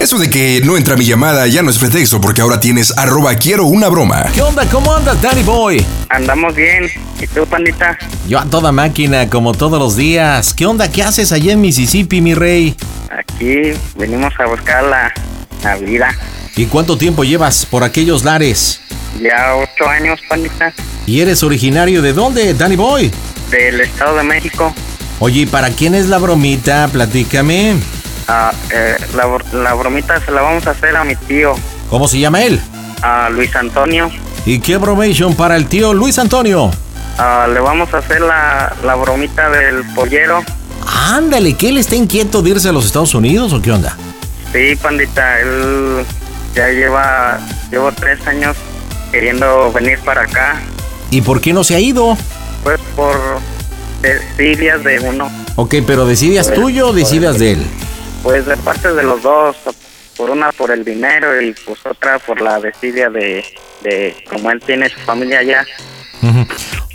Eso de que no entra mi llamada ya no es pretexto porque ahora tienes arroba quiero una broma. ¿Qué onda? ¿Cómo andas, Danny Boy? Andamos bien. ¿Y tú, pandita? Yo a toda máquina, como todos los días. ¿Qué onda? ¿Qué haces allá en Mississippi, mi rey? Aquí venimos a buscar la, la vida. ¿Y cuánto tiempo llevas por aquellos lares? Ya ocho años, pandita. ¿Y eres originario de dónde, Danny Boy? Del Estado de México. Oye, ¿y para quién es la bromita? Platícame. Ah, eh, la, la bromita se la vamos a hacer a mi tío, ¿Cómo se llama él? a Luis Antonio. ¿Y qué bromation para el tío Luis Antonio? Ah, le vamos a hacer la, la bromita del pollero. Ándale, ¿que él está inquieto de irse a los Estados Unidos o qué onda? Sí, pandita, él ya lleva, llevo tres años queriendo venir para acá, ¿Y por qué no se ha ido? pues por desidias de uno, Ok, pero ¿decidas tuyo o decidas de él? Pues de parte de los dos, por una por el dinero y pues otra por la desidia de, de como él tiene su familia allá.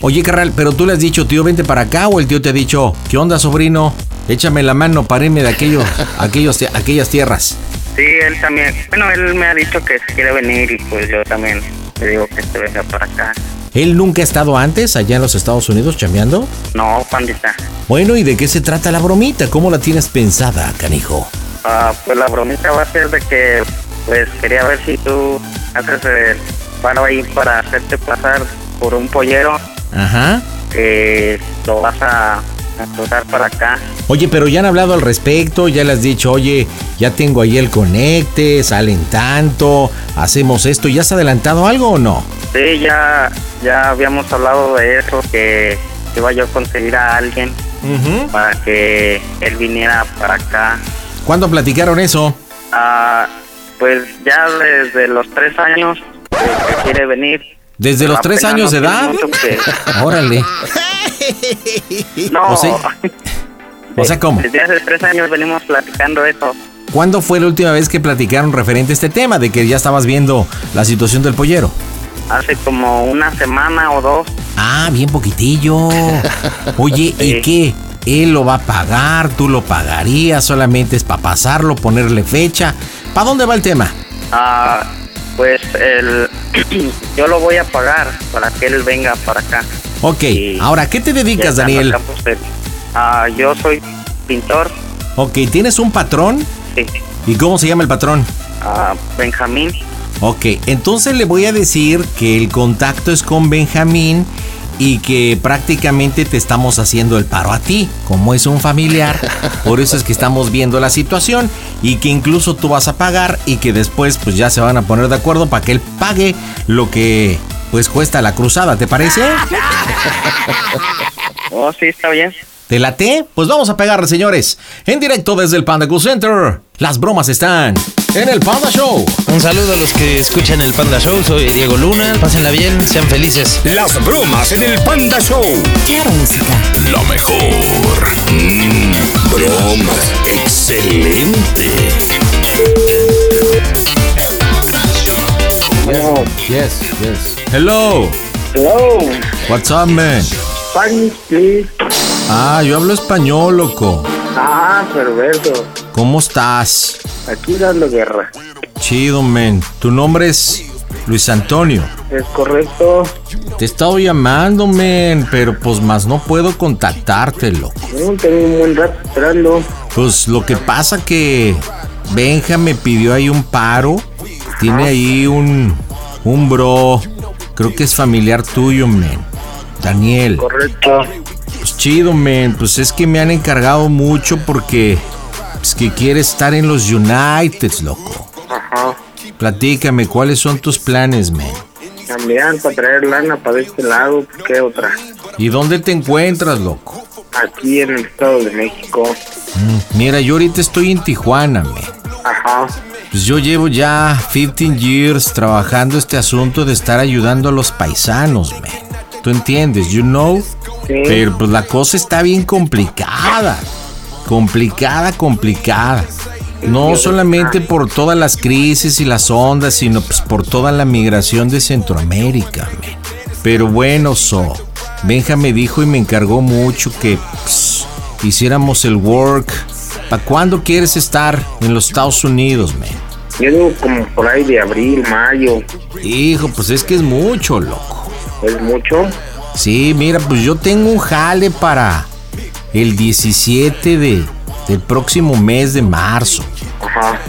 Oye, carnal, pero tú le has dicho, tío, vente para acá, o el tío te ha dicho, ¿qué onda, sobrino? Échame la mano para irme de aquello, aquellos, aquellas tierras. Sí, él también, bueno, él me ha dicho que quiere venir y pues yo también le digo que se venga para acá. ¿Él nunca ha estado antes allá en los Estados Unidos chambeando? No, pandita. Bueno, ¿y de qué se trata la bromita? ¿Cómo la tienes pensada, canijo? Ah, pues la bromita va a ser de que, pues quería ver si tú haces el paro ahí para hacerte pasar por un pollero Ajá. que lo vas a, a para acá. Oye, pero ya han hablado al respecto, ya le has dicho, oye, ya tengo ahí el conecte, salen tanto, hacemos esto, ¿ya has adelantado algo o no? Sí, ya, ya habíamos hablado de eso, que iba yo a conseguir a alguien para que él viniera para acá. ¿Cuándo platicaron eso? Ah, pues ya desde los tres años que, que quiere venir. ¿Desde los tres años de edad? Órale. No, O sea- O sea, ¿cómo? Desde hace tres años venimos platicando eso. ¿Cuándo fue la última vez que platicaron referente a este tema de que ya estabas viendo la situación del pollero? Hace como una semana o dos. Ah, bien poquitillo. Oye, ¿y qué? ¿Él lo va a pagar? ¿Tú lo pagarías? ¿Solamente es para pasarlo, ponerle fecha? ¿Para dónde va el tema? Ah, pues el, yo lo voy a pagar para que él venga para acá. Ok, Y ahora, ¿qué te dedicas, Daniel? ah, yo soy pintor. Ok, ¿tienes un patrón? Sí. ¿Y cómo se llama el patrón? Ah, Benjamín. Ok, entonces le voy a decir que el contacto es con Benjamín y que prácticamente te estamos haciendo el paro a ti, como es un familiar. Por eso es que estamos viendo la situación y que incluso tú vas a pagar y que después pues ya se van a poner de acuerdo para que él pague lo que pues cuesta la cruzada, ¿te parece? Oh, sí, está bien. ¿Te late? Pues vamos a pegarle, señores. En directo desde el Panda Cool Center. Las bromas están en el Panda Show. Un saludo a los que escuchan el Panda Show. Soy Diego Luna. Pásenla bien, sean felices. Las bromas en el Panda Show. Claro, música. Lo mejor. Mm, broma. Excelente. Yes, yes. Hello. Hello. What's up, man? Spanish, please. Ah, yo hablo español, loco. Ah, perfecto. ¿Cómo estás? Aquí dando guerra. Chido, man. Tu nombre es Luis Antonio. Es correcto. Te he estado llamando, man, pero pues más no puedo contactarte, loco. No, tengo un buen rato esperando. Pues lo que pasa que Benja me pidió ahí un paro. Tiene ahí un, un bro. Creo que es familiar tuyo, men. Daniel. Correcto. Pues chido, men. Pues es que me han encargado mucho porque. Es que quiere estar en los Uniteds, loco. Ajá. Platícame, ¿cuáles son tus planes, men? También para traer lana para este lado, ¿qué otra? ¿Y dónde te encuentras, loco? Aquí en el Estado de México. Mm, mira, yo ahorita estoy en Tijuana, men. Ajá. Pues yo llevo ya 15 years trabajando este asunto de estar ayudando a los paisanos, man. ¿Tú entiendes? You know? Sí. Pero pues la cosa está bien complicada. Complicada, complicada. No solamente por todas las crisis y las ondas, sino pues por toda la migración de Centroamérica, man. Pero bueno, So, Benja me dijo y me encargó mucho que pues, hiciéramos el work. ¿Para cuándo quieres estar en los Estados Unidos, man? Yo digo como por ahí de abril, mayo. Hijo, pues es que es mucho, loco. ¿Es mucho? Sí, mira, pues yo tengo un jale para el 17 de, del próximo mes de marzo. Ajá.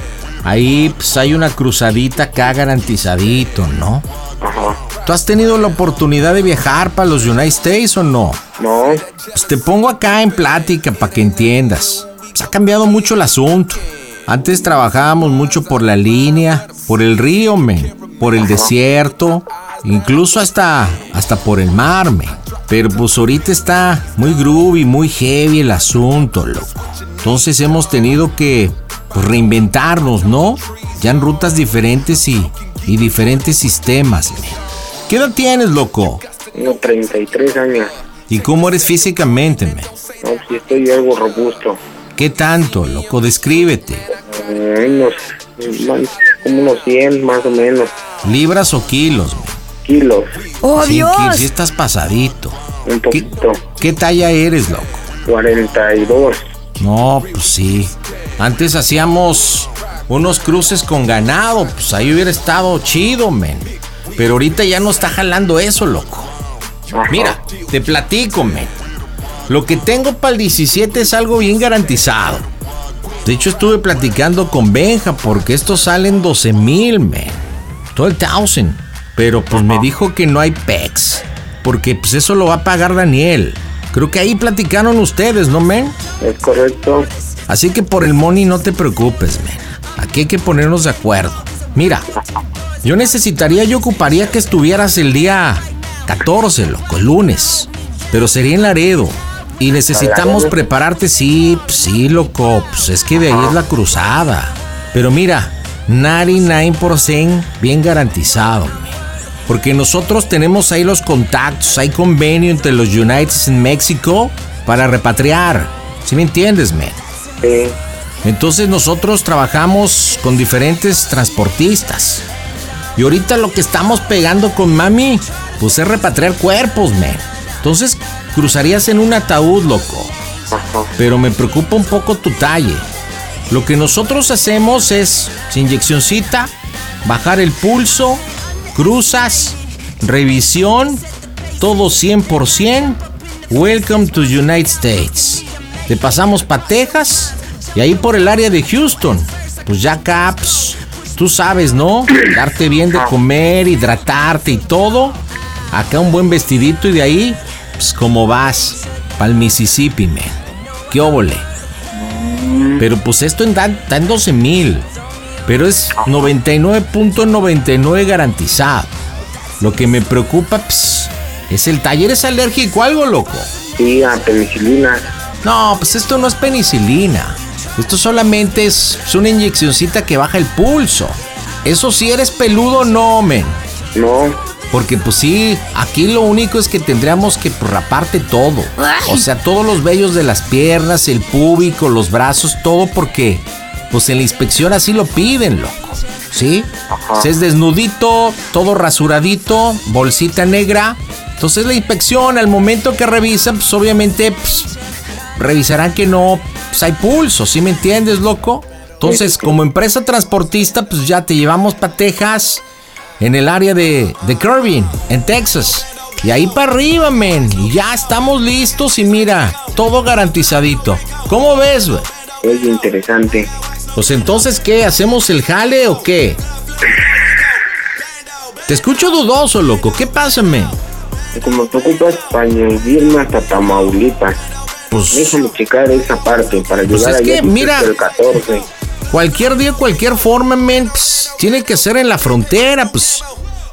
Ahí pues hay una cruzadita acá garantizadito, ¿no? Ajá. ¿Tú has tenido la oportunidad de viajar para los United States o no? No. Pues te pongo acá en plática para que entiendas. Pues ha cambiado mucho el asunto. Antes trabajábamos mucho por la línea, por el río, men, por el desierto, incluso hasta, hasta por el mar, men. Pero pues ahorita está muy groovy, muy heavy el asunto, loco. Entonces hemos tenido que pues, reinventarnos, ¿no? Ya en rutas diferentes y, y diferentes sistemas, men. ¿Qué edad tienes, loco? Tengo 33 años. ¿Y cómo eres físicamente, men? No, si estoy algo robusto. ¿Qué tanto, loco? Descríbete. Eh, unos, más- como unos 100 más o menos ¿Libras o kilos, men? Kilos. ¡Oh, Dios! que sí estás pasadito. Un ¿Qué, poquito. qué talla eres, loco? 42. No, pues sí. Antes hacíamos unos cruces con ganado, pues ahí hubiera estado chido, men. Pero ahorita ya no está jalando eso, loco. Ajá. Mira, te platico, men. Lo que tengo para el 17 es algo bien garantizado. De hecho, estuve platicando con Benja porque estos salen 12 mil, men. Todo el thousand. Pero pues me dijo que no hay PEX. Porque pues eso lo va a pagar Daniel. Creo que ahí platicaron ustedes, ¿no, men? Es correcto. Así que por el money no te preocupes, men. Aquí hay que ponernos de acuerdo. Mira, yo necesitaría, yo ocuparía que estuvieras el día 14, loco, el lunes. Pero sería en Laredo. Y necesitamos prepararte, sí, pues sí, loco. Pues es que de ahí es la cruzada. Pero mira, 99% bien garantizado. Porque nosotros tenemos ahí los contactos, hay convenio entre los United en México para repatriar. ¿Sí me entiendes, men? Sí. Entonces nosotros trabajamos con diferentes transportistas. Y ahorita lo que estamos pegando con mami, pues es repatriar cuerpos, men. Entonces cruzarías en un ataúd, loco. Ajá. Pero me preocupa un poco tu talle. Lo que nosotros hacemos es, sin inyeccioncita, bajar el pulso, cruzas, revisión, todo 100%. Welcome to United States. Te pasamos pa' Texas y ahí por el área de Houston. Pues ya caps, tú sabes, ¿no? Darte bien de comer, hidratarte y todo. Acá un buen vestidito y de ahí, pues como vas, pa'l Mississippi, man. ¿Qué óvole? Pero pues esto en, está en 12 mil. Pero es 99.99 garantizado. Lo que me preocupa pues, es el taller es alérgico a algo, loco. Sí, a penicilina. No, pues esto no es penicilina. Esto solamente es, es una inyeccioncita que baja el pulso. Eso si eres peludo, no, men. No. Porque pues sí, aquí lo único es que tendríamos que pues, raparte todo. O sea, todos los vellos de las piernas, el púbico, los brazos, todo porque pues en la inspección así lo piden, loco. ¿Sí? Ajá. Se es desnudito, todo rasuradito, bolsita negra. Entonces la inspección al momento que revisan, pues obviamente pues, revisarán que no pues, hay pulso, ¿sí me entiendes, loco? Entonces, como empresa transportista, pues ya te llevamos para Texas, en el área de, de Kirby, en Texas. Y ahí para arriba, men. Y ya estamos listos y mira, todo garantizadito. ¿Cómo ves, güey? Es interesante. Pues entonces, ¿qué? ¿Hacemos el jale o qué? Te escucho dudoso, loco. ¿Qué pasa, men? Como te ocupas para irme hasta Tamaulipas. Pues Déjame checar esa parte para Pues llegar es allá que, mira. del 14. cualquier día, cualquier forma, men, pues, tiene que ser en la frontera, pues.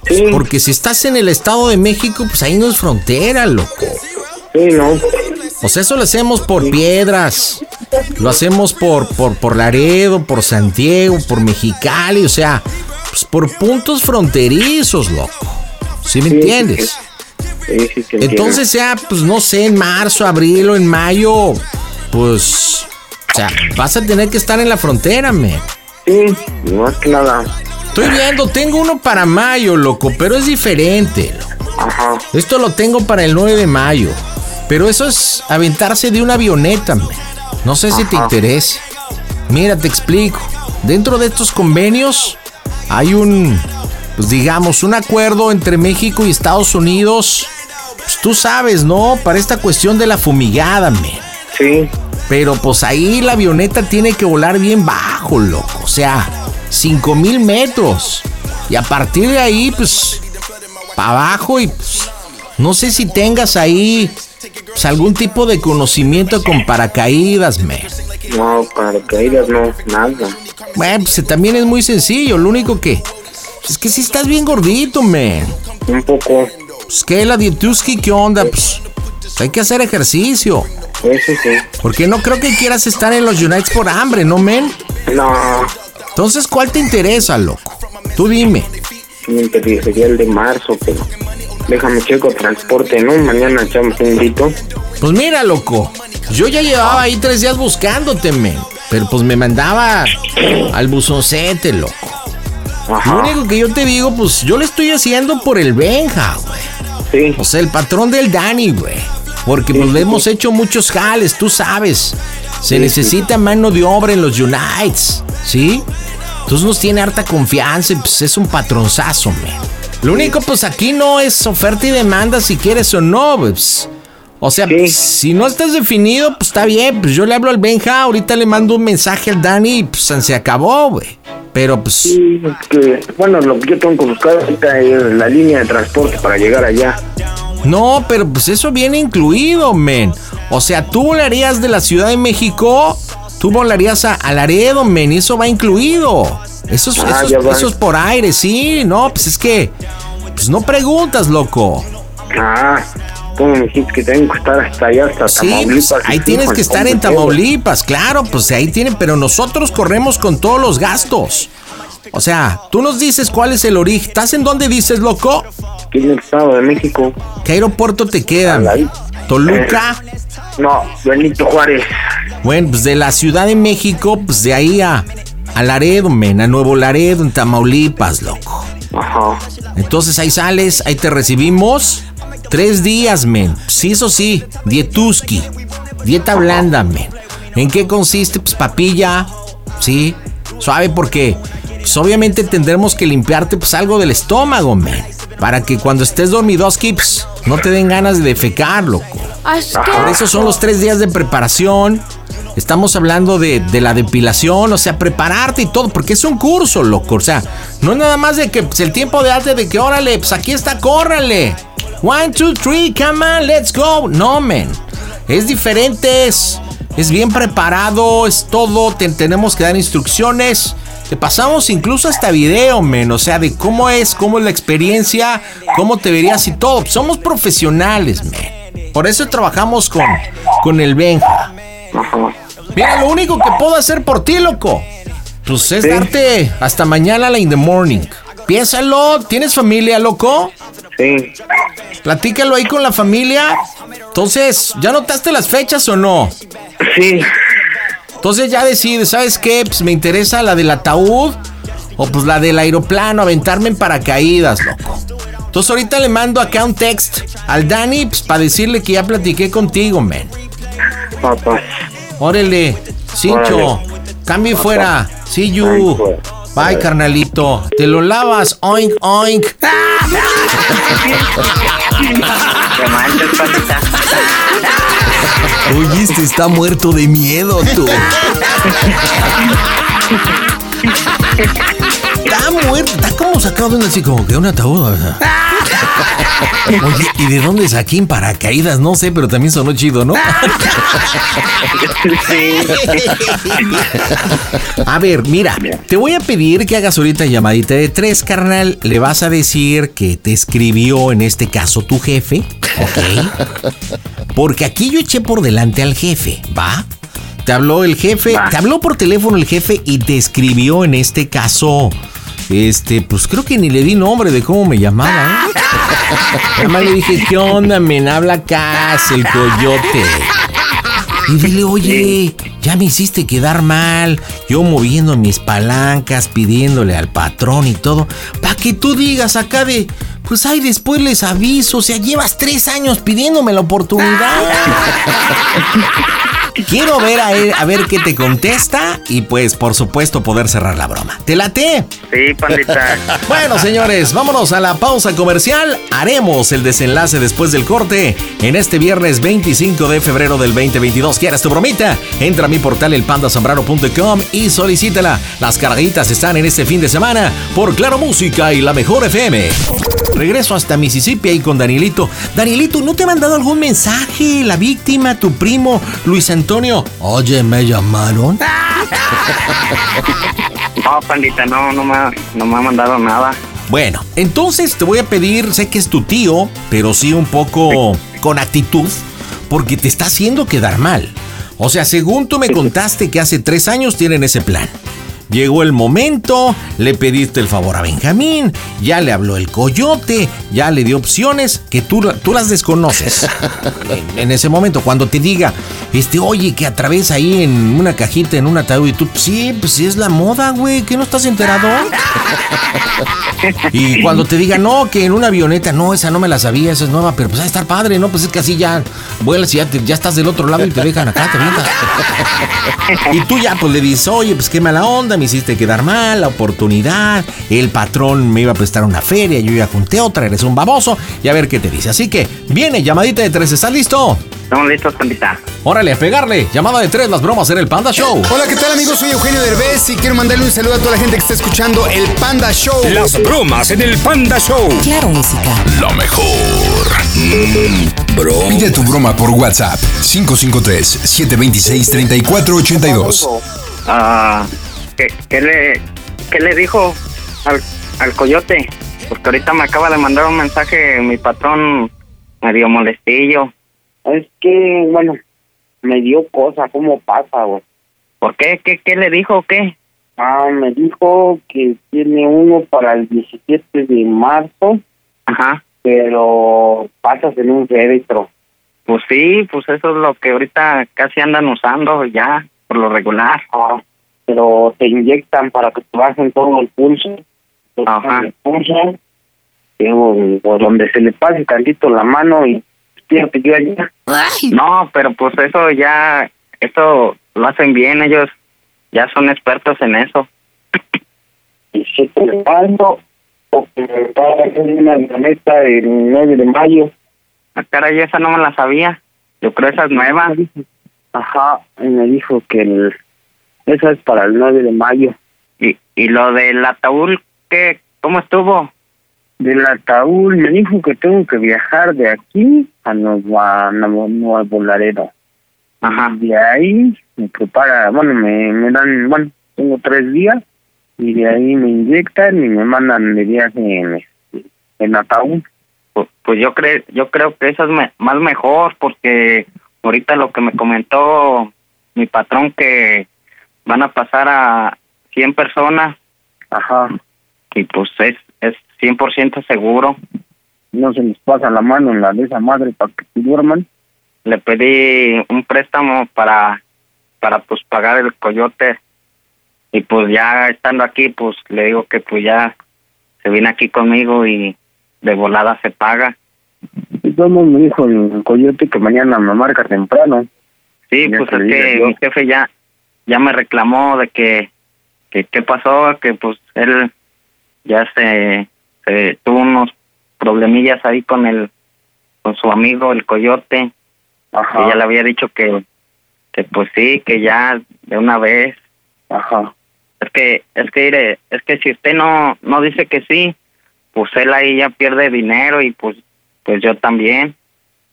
Sí, Porque si estás en el Estado de México, pues ahí no es frontera, loco. sí, no. O sea, eso lo hacemos por piedras. Lo hacemos por, por, por Laredo, por Santiago, por Mexicali, o sea, pues por puntos fronterizos, loco. ¿Sí me Sí, entiendes? Sí, sí. Entonces sea, pues no sé, en marzo, abril o en mayo, pues, o sea, vas a tener que estar en la frontera, me. Sí, más que nada. Estoy viendo, tengo uno para mayo, loco, pero es diferente. loco. Ajá. Esto lo tengo para el 9 de mayo, pero eso es aventarse de una avioneta, me. No sé si te interesa. Mira, te explico. Dentro de estos convenios hay un, pues digamos, un acuerdo entre México y Estados Unidos. Pues tú sabes, ¿no? Para esta cuestión de la fumigada, men. Sí, Pero pues ahí la avioneta tiene que volar bien bajo, loco. O sea, 5 mil metros. Y a partir de ahí, pues, para abajo y pues, no sé si tengas ahí pues, algún tipo de conocimiento con paracaídas, men. no, paracaídas no, nada. Bueno, pues también es muy sencillo. Lo único que pues, es que si estás bien gordito, men. Un poco. Pues que la Dietuski, ¿qué onda? Pues hay que hacer ejercicio. Eso sí. Porque no creo que quieras estar en los United por hambre, ¿no, men? No, Entonces, ¿cuál te interesa, loco? Tú dime. me sería el de marzo, pero déjame checo transporte, ¿no? Mañana echamos un grito. Pues mira, loco. Yo ya llevaba ahí tres días buscándote, men. Pero pues me mandaba al buzoncete, loco. Lo único que yo te digo, pues yo le estoy haciendo por el Benja, güey. Sí, O sea, el patrón del Dani, güey. Porque pues le hemos hecho muchos jales, tú sabes. Se necesita mano de obra en los Unites, ¿sí? Entonces nos tiene harta confianza y pues es un patronzazo, man. Lo único, pues aquí no es oferta y demanda si quieres o no, pues. O sea, Sí. pues, si no estás definido, pues está bien. Pues yo le hablo al Benja, ahorita le mando un mensaje al Dani y pues se acabó, güey. Pero pues. Sí, que, bueno, lo que yo tengo que buscar ahorita es la línea de transporte para llegar allá. No, pero pues eso viene incluido, men. O sea, tú volarías de la Ciudad de México, tú volarías a, a Laredo, men, y eso va incluido. Eso es, Ah, eso es- eso por aire, sí, no, pues es que, pues no preguntas, loco. Ah, ¿cómo me dijiste que tengo que estar hasta allá, hasta Sí, pues, Tamaulipas? ahí tienes que estar en Tamaulipas, claro, pues ahí tienen, pero nosotros corremos con todos los gastos. O sea, tú nos dices cuál es el origen. ¿Estás en dónde dices, loco? Aquí en el Estado de México. ¿Qué aeropuerto te queda? Al ¿Toluca? No, Benito Juárez. Bueno, pues de la Ciudad de México, pues de ahí a, a Laredo, men, a Nuevo Laredo, en Tamaulipas, loco. Ajá. Entonces ahí sales, ahí te recibimos. Tres días, men. Sí, eso sí, dietuski. Dieta blanda, men. ¿En qué consiste? Pues papilla, sí. Suave porque, pues obviamente tendremos que limpiarte pues algo del estómago, men. Para que cuando estés dormidoski, pues no te den ganas de defecar, loco. Por eso son los tres días de preparación. Estamos hablando de, de la depilación, o sea, prepararte y todo, porque es un curso, loco. O sea, no es nada más de que pues, el tiempo de arte de que, órale, pues aquí está, córrale. One, two, three, come on, let's go. No, man. Es diferente, es, es bien preparado, es todo. te- tenemos que dar instrucciones. Te pasamos incluso hasta video, men. O sea, de cómo es, cómo es la experiencia, cómo te verías y todo. Somos profesionales, men. Por eso trabajamos con, con el Benja. Mira, lo único que puedo hacer por ti, loco, pues es Sí. darte hasta mañana la in the morning. Piénsalo, ¿tienes familia, loco? Sí. Platícalo ahí con la familia. Entonces, ¿ya notaste las fechas o no? Sí. Entonces ya decides, ¿sabes qué? Pues me interesa la del ataúd o pues la del aeroplano, aventarme en paracaídas, loco. Entonces ahorita le mando acá un text al Dani pues, para decirle que ya platiqué contigo, man. Papá. Órale, Cincho, y fuera. See you. Bye, carnalito. Te lo lavas, oink, oink. Te manches, pandita. Oye, este está muerto de miedo, tú. Está muerto, está como sacado de un así como que un ataúd. sea. Oye, ¿y de dónde saqué en paracaídas? No sé, pero también sonó chido, ¿no? A ver, mira, te voy a pedir que hagas ahorita llamadita de tres, carnal. Le vas a decir que te escribió en este caso tu jefe, ¿ok? Porque aquí yo eché por delante al jefe, ¿va? Te habló el jefe, te habló por teléfono el jefe y te escribió en este caso. Este, pues creo que ni le di nombre de cómo me llamaba, ¿eh? Le dije, ¿qué onda, men? Habla acá, el coyote. Y dile, oye, ya me hiciste quedar mal. Yo moviendo mis palancas, pidiéndole al patrón y todo. Para que tú digas acá de, pues ay, después les aviso. O sea, llevas tres años pidiéndome la oportunidad. Quiero ver a él, a ver qué te contesta y pues por supuesto poder cerrar la broma. ¿Te late? Sí, pandita. Bueno, señores, vámonos a la pausa comercial. Haremos el desenlace después del corte en este viernes 25 de febrero del 2022. ¿Quieres tu bromita? Entra a mi portal elpandasambrano.com y solicítala. Las carguitas están en este fin de semana por Claro Música y la Mejor FM. Regreso hasta Mississippi ahí con Danielito. Danielito, ¿no te ha mandado algún mensaje? La víctima, tu primo, Luis Antonio. Oye, me llamaron. No, pandita, no, no me, ha- no me ha mandado nada. Bueno, entonces te voy a pedir, sé que es tu tío, pero sí un poco con actitud, porque te está haciendo quedar mal. O sea, según tú me contaste que hace tres años tienen ese plan. Llegó el momento, le pediste el favor a Benjamín, ya le habló el coyote, ya le dio opciones que tú, tú las desconoces. En, en ese momento, cuando te diga, este, oye, que atraviesa ahí en una cajita, en un ataúd, y tú, sí, pues sí es la moda, güey, ¿que no estás enterado? Y cuando te diga, no, que en una avioneta, no, esa no me la sabía, esa es nueva, pero pues va a estar padre, ¿no? Pues es que así ya vuelas y ya, te- ya estás del otro lado y te dejan acá, te. Y tú ya pues le dices, oye, pues qué mala onda, me hiciste quedar mal, la oportunidad, el patrón me iba a prestar una feria, yo ya junté otra, eres un baboso, y a ver qué te dice. Así que, viene, llamadita de tres, ¿estás listo? Estamos listos, pandita. Órale, a pegarle, llamada de tres, las bromas en el Panda Show. Hola, ¿qué tal amigos? Soy Eugenio Derbez y quiero mandarle un saludo a toda la gente que está escuchando el Panda Show. Las bromas en el Panda Show. Claro, música. Lo mejor. Mm, broma. Pide tu broma por WhatsApp 553-726-3482. Ah, ¿qué, qué le, ¿Qué le dijo al, al coyote? Porque ahorita me acaba de mandar un mensaje mi patrón medio molestillo. Es que, bueno, me dio cosa, ¿cómo pasa, güey? ¿Por qué? ¿Qué, qué le dijo o qué? Ah, me dijo que tiene uno para el 17 de marzo, Ajá. pero pasas en un féretro. Pues sí, pues eso es lo que ahorita casi andan usando ya, por lo regular. Ah, pero te inyectan para que te bajen todo el pulso. Ajá. El pulso, digo, por donde se le pase tantito la mano y fíjate yo allá. No, pero pues eso ya, eso lo hacen bien, ellos ya son expertos en eso. Y si te le paso, o que me en una avioneta el 9 de mayo. Ah, caray, esa no me la sabía. Yo creo esa es nueva. Ajá, y me dijo que el, esa es para el 9 de mayo. Y, y lo del ataúd, ¿qué? ¿Cómo estuvo? Del ataúd me dijo que tengo que viajar de aquí a Nueva, Nuevo, Nuevo Laredo. Ajá. De ahí me prepara, bueno, me, me dan, bueno, tengo tres días y de ahí me inyectan y me mandan de viaje en, en ataúd. Pues, pues yo creo, yo creo que eso es me- más mejor porque ahorita lo que me comentó mi patrón que van a pasar a 100 personas Ajá, y pues es es 100% seguro. no se les pasa la mano en la de esa madre para que se duerman. Le pedí un préstamo para para pues pagar el coyote y pues ya estando aquí pues le digo que pues ya se viene aquí conmigo y de volada se paga. Y todo me dijo el coyote que mañana me marca temprano. Sí, pues es que mi jefe ya ya me reclamó de que que qué pasó, que pues él ya se, se tuvo unos problemillas ahí con el con su amigo el coyote, Ajá, que ya le había dicho que que pues sí, que ya de una vez ajá. Es que, es que, es que si usted no, no dice que sí, pues él ahí ya pierde dinero y pues, pues yo también.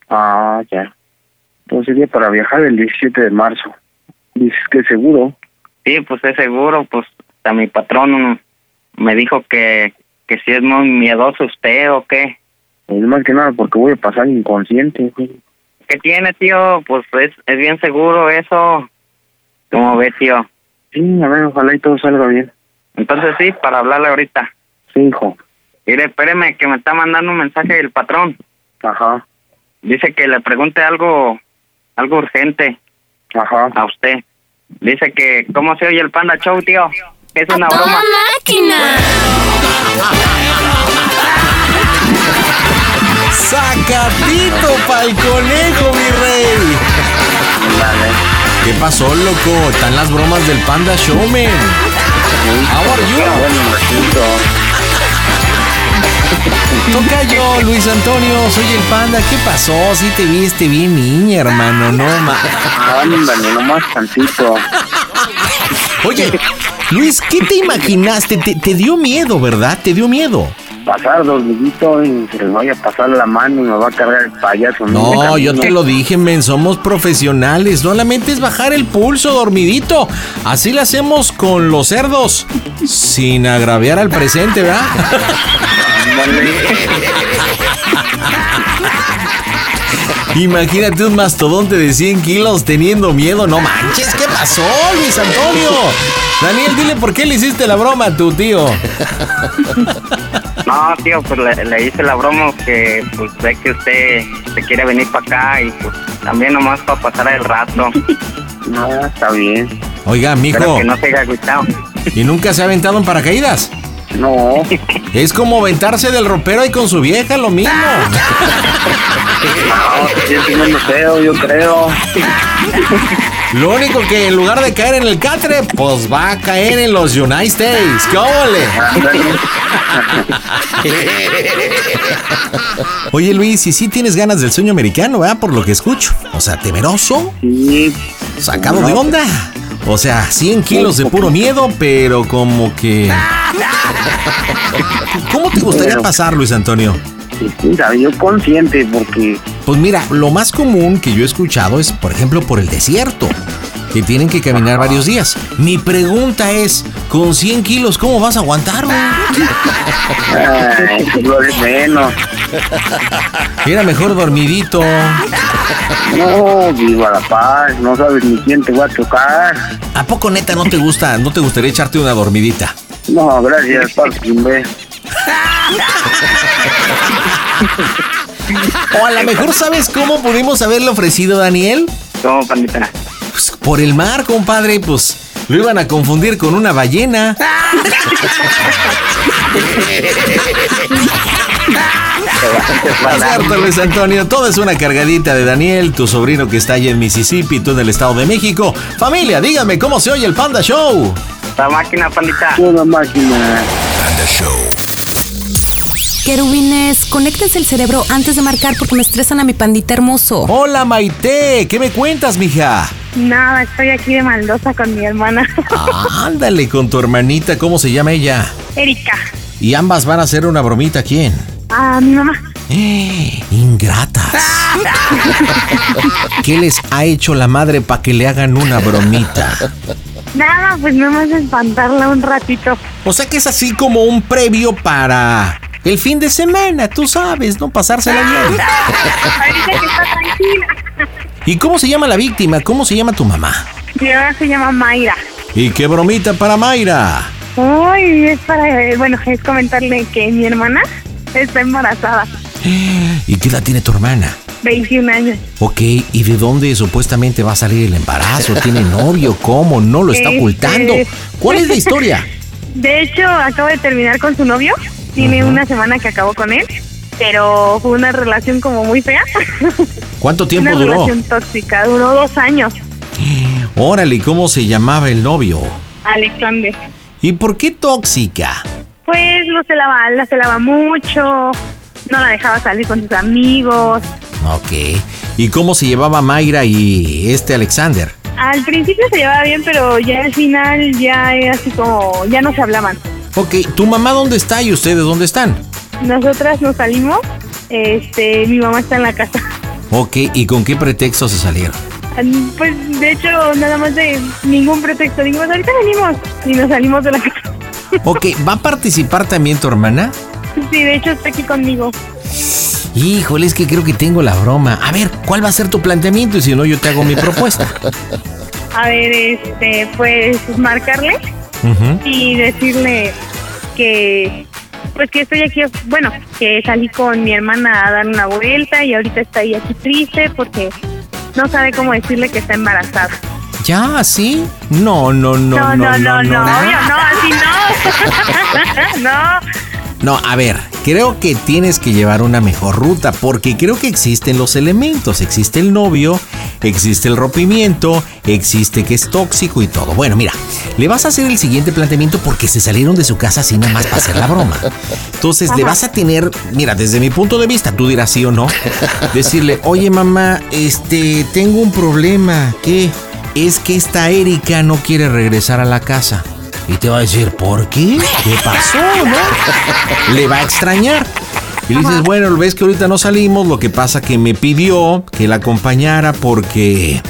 Ah, ya. Pues sería para viajar el 17 de marzo. Dices que seguro. Sí, pues es seguro, pues hasta mi patrón me dijo que, que si es muy miedoso usted o qué. Es más que nada porque voy a pasar inconsciente, güey. ¿Qué tiene, tío? Pues es, es bien seguro eso. ¿Cómo ve, tío? Sí, a ver, ojalá y todo salga bien. Entonces sí, para hablarle ahorita. Sí, hijo. Mire, espéreme, que me está mandando un mensaje el patrón. Ajá, Dice que le pregunte algo, algo urgente ajá. a usted. Dice que, ¿cómo se oye el Panda Show, tío? Es una broma. ¡Sacatito pa'l conejo, mi rey! Dale. ¿Qué pasó, loco? Están las bromas del Panda Showman. How are you? Toca yo, Luis Antonio, soy el Panda. ¿Qué pasó? Sí te viste bien niña, hermano, no más. Ándale, nomás tantito. Oye, Luis, ¿qué te imaginaste? Te, te dio miedo, ¿verdad? Te dio miedo. Pasar dormidito y se les vaya a pasar la mano y me va a cargar el payaso. No, yo te lo dije, men, somos profesionales. Solamente es bajar el pulso, dormidito. Así lo hacemos con los cerdos. Sin agraviar al presente, ¿verdad? Imagínate un mastodonte de 100 kilos teniendo miedo. No manches, ¿qué pasó, Luis Antonio? Daniel, dile por qué le hiciste la broma a tu tío. No, tío, pues le, le hice la broma que pues ve que usted se quiere venir para acá y pues también nomás para pasar el rato. No, está bien. Oiga, Pero mijo, que no se haya agüitado. ¿y nunca se ha aventado en paracaídas? No, Es como aventarse del ropero ahí con su vieja, lo mismo. no, menos feo, yo creo. Lo único que en lugar de caer en el catre, pues va a caer en los United States. ¿Qué óvole? Oye Luis, y sí tienes ganas del sueño americano, ¿verdad? Por lo que escucho. O sea, temeroso, Sí, sacado de onda. O sea, 100 kilos de puro miedo, pero como que... ¿Cómo te gustaría pasar, Luis Antonio? mira, yo consciente porque Pues mira, lo más común que yo he escuchado es, por ejemplo, por el desierto, que tienen que caminar varios días. Mi pregunta es, con 100 kilos, ¿cómo vas a aguantar, güey? ay, lo de menos. Era mejor dormidito. No, viva la paz, no sabes ni quién te va a tocar. ¿A poco neta no te gusta, no te gustaría echarte una dormidita? No, gracias, ver. O a lo mejor sabes cómo pudimos haberle ofrecido, Daniel. ¿Cómo, pandita? Pues por el mar, compadre, pues lo iban a confundir con una ballena. Cierto, Luis Antonio, todo es una cargadita de Daniel, tu sobrino que está allá en Mississippi, tú en el Estado de México. Familia, dígame cómo se oye el Panda Show. La máquina, pandita. Una máquina. Panda Show. Querubines, conéctense el cerebro antes de marcar porque me estresan a mi pandita hermoso. Hola Maite, ¿qué me cuentas, mija? Nada, estoy aquí de maldosa con mi hermana. Ándale con tu hermanita, ¿cómo se llama ella? Erika. Y ambas van a hacer una bromita, ¿a ¿quién? A mi mamá. Eh, ingratas. ¿Qué les ha hecho la madre para que le hagan una bromita? Nada, pues nada más espantarla un ratito. O sea que es así como un previo para el fin de semana, tú sabes, ¿no? Pasársela bien. Ahorita que está tranquila. ¿Y cómo se llama la víctima? ¿Cómo se llama tu mamá? Mi mamá se llama Mayra. ¿Y qué bromita para Mayra? Ay, es para, eh, bueno, es comentarle que mi hermana está embarazada. ¿Y qué edad tiene tu hermana? 21 años. Ok, ¿y de dónde supuestamente va a salir el embarazo? ¿Tiene novio? ¿Cómo? ¿No lo está Este- ocultando? ¿Cuál es la historia? De hecho, acabo de terminar con su novio. Tiene una semana que acabó con él. Pero fue una relación como muy fea. ¿Cuánto tiempo una duró? relación tóxica. Duró dos años. Órale, ¿y ¿cómo se llamaba el novio? Alexander. ¿Y por qué tóxica? Pues lo celaba, la celaba mucho, no la dejaba salir con sus amigos. Ok. ¿Y cómo se llevaba Mayra y este Alexander? Al principio se llevaba bien, pero ya al final ya así como, ya no se hablaban. Ok, ¿tu mamá dónde está y ustedes dónde están? Nosotras nos salimos, este, mi mamá está en la casa. Ok, ¿y con qué pretexto se salieron? Pues de hecho, nada más de ningún pretexto. Dijimos, ahorita venimos y nos salimos de la casa. Ok, ¿va a participar también tu hermana? Sí, de hecho está aquí conmigo. Híjole, es que creo que tengo la broma. A ver, ¿cuál va a ser tu planteamiento? Y si no, yo te hago mi propuesta. A ver, este, pues marcarle Ujú. y decirle que pues que estoy aquí, bueno, que salí con mi hermana a dar una vuelta y ahorita está ahí aquí triste porque no sabe cómo decirle que está embarazada. ¿Ya? ¿Sí? No, no, no, No, no, no, no, obvio, no, así no. no. No, a ver, creo que tienes que llevar una mejor ruta porque creo que existen los elementos. Existe el novio, existe el rompimiento, existe que es tóxico y todo. Bueno, mira, le vas a hacer el siguiente planteamiento porque se salieron de su casa así nada más para hacer la broma. Entonces le vas a tener, mira, desde mi punto de vista, tú dirás sí o no, decirle, oye mamá, este, tengo un problema. ¿Qué? Es que esta Erika no quiere regresar a la casa. Y te va a decir, ¿por qué? ¿Qué pasó, no? Le va a extrañar. Y le dices, bueno, ves que ahorita no salimos, lo que pasa que me pidió que la acompañara porque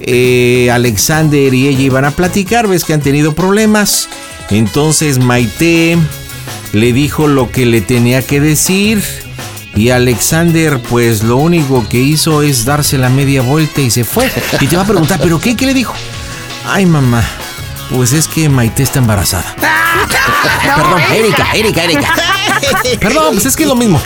eh, Alexander y ella iban a platicar, ves que han tenido problemas. Entonces Maite le dijo lo que le tenía que decir y Alexander pues lo único que hizo es darse la media vuelta y se fue. Y te va a preguntar, ¿pero qué? ¿Qué le dijo? Ay mamá, pues es que Maite está embarazada. Perdón, Erika, Erika, Erika. Perdón, pues es que es lo mismo.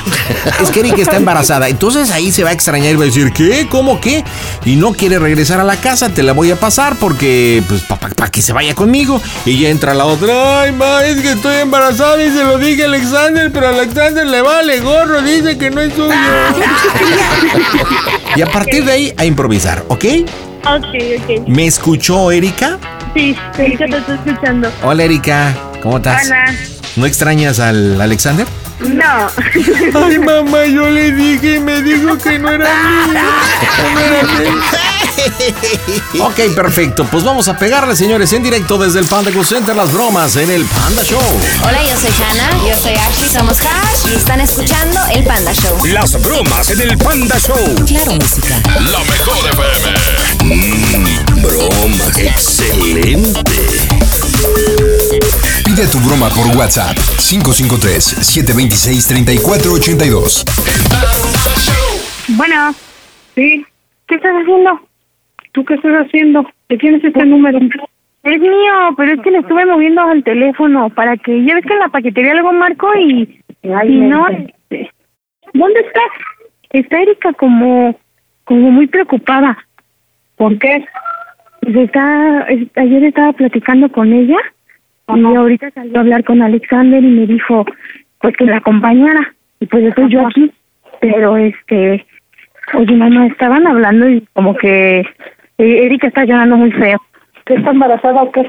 Es que Erika está embarazada. Entonces ahí se va a extrañar y va a decir, ¿qué? ¿Cómo qué? Y no quiere regresar a la casa, te la voy a pasar porque, pues, para que se vaya conmigo. Y ya entra la otra, ay, ma, es que estoy embarazada y se lo dije a Alexander, pero a Alexander le vale gorro, dice que no es suyo. Y a partir de ahí, a improvisar, ¿ok? Ok, ok. ¿Me escuchó Erika? Sí, sí, te estoy escuchando. Hola Erika, ¿cómo estás? Hola. ¿No extrañas al Alexander? No. Ay, mamá, yo le dije y me dijo que no era mío. No era mío. Ok, perfecto. Pues vamos a pegarle, señores, en directo desde el Panda Center, las bromas en el Panda Show. Hola, yo soy Hannah. Yo soy Ashley. Somos Hash y están escuchando el Panda Show. Las bromas en el Panda Show. Claro, música. La mejor FM. Mmm, broma. Excelente. Pide tu broma por WhatsApp 553-726-3482. Bueno, sí. ¿Qué estás haciendo? ¿Tú qué estás haciendo? ¿De quién es este número? Es mío, pero es que le estuve moviendo al teléfono para que ya ves que en la paquetería luego marco y, y no. este, ¿Dónde estás? Está Erika como como muy preocupada. ¿Por qué? Pues está, es- ayer estaba platicando con ella y ahorita salió a hablar con Alexander y me dijo pues que la acompañara y pues estoy yo aquí pero este oye mamá estaban hablando y como que eh, Erika está llorando muy feo ¿Qué está embarazada o qué?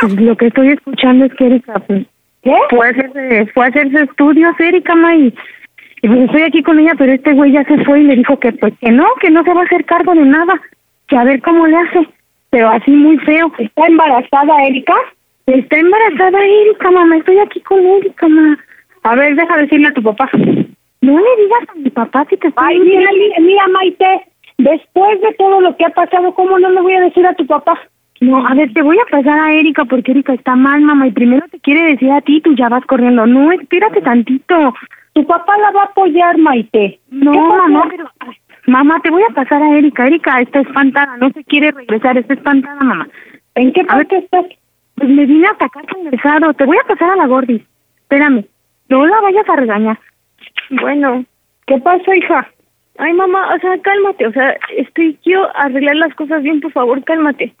Pues lo que estoy escuchando es que Erika pues ¿Qué? fue a hacerse, fue a hacerse estudios Erika ma y, y pues estoy aquí con ella pero este güey ya se fue y le dijo que pues que no que no se va a hacer cargo de nada que a ver cómo le hace pero así muy feo ¿está embarazada Erika? Está embarazada Erika, mamá. Estoy aquí con Erika, mamá. A ver, deja decirle a tu papá. No le digas a mi papá que te estoy Ay, mira, mira, Maite. Después de todo lo que ha pasado, ¿cómo no le voy a decir a tu papá? No, a ver, te voy a pasar a Erika porque Erika está mal, mamá. Y primero te quiere decir a ti, tú ya vas corriendo. No, espérate tantito. Tu papá la va a apoyar, Maite. No, mamá, pero... Mamá, te voy a pasar a Erika. Erika está espantada, no se quiere regresar, está espantada, mamá. ¿En qué parte estás? Pues me vine a atacar regresado. Te voy a pasar a la gordis. Espérame. No la vayas a regañar. Bueno. ¿Qué pasa, hija? Ay, mamá, o sea, cálmate. O sea, estoy, quiero arreglar las cosas bien, por favor, cálmate.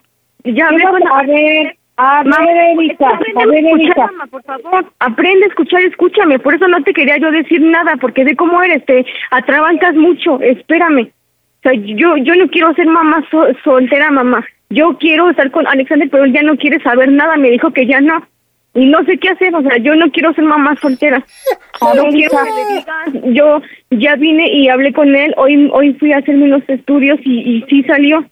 Ya, hablé con- A ver, a ver, Erika, a ver, Erika. por favor. Aprende a escuchar, escúchame. Por eso no te quería yo decir nada, porque de cómo eres, te atrabancas mucho. Espérame. O sea, yo, yo no quiero ser mamá so- soltera, mamá. Yo quiero estar con Alexander, pero él ya no quiere saber nada. Me dijo que ya no. Y no sé qué hacer. O sea, yo no quiero ser mamá soltera. No quiero que le digas. Yo ya vine y hablé con él. Hoy, hoy fui a hacerme unos estudios y, y sí salió.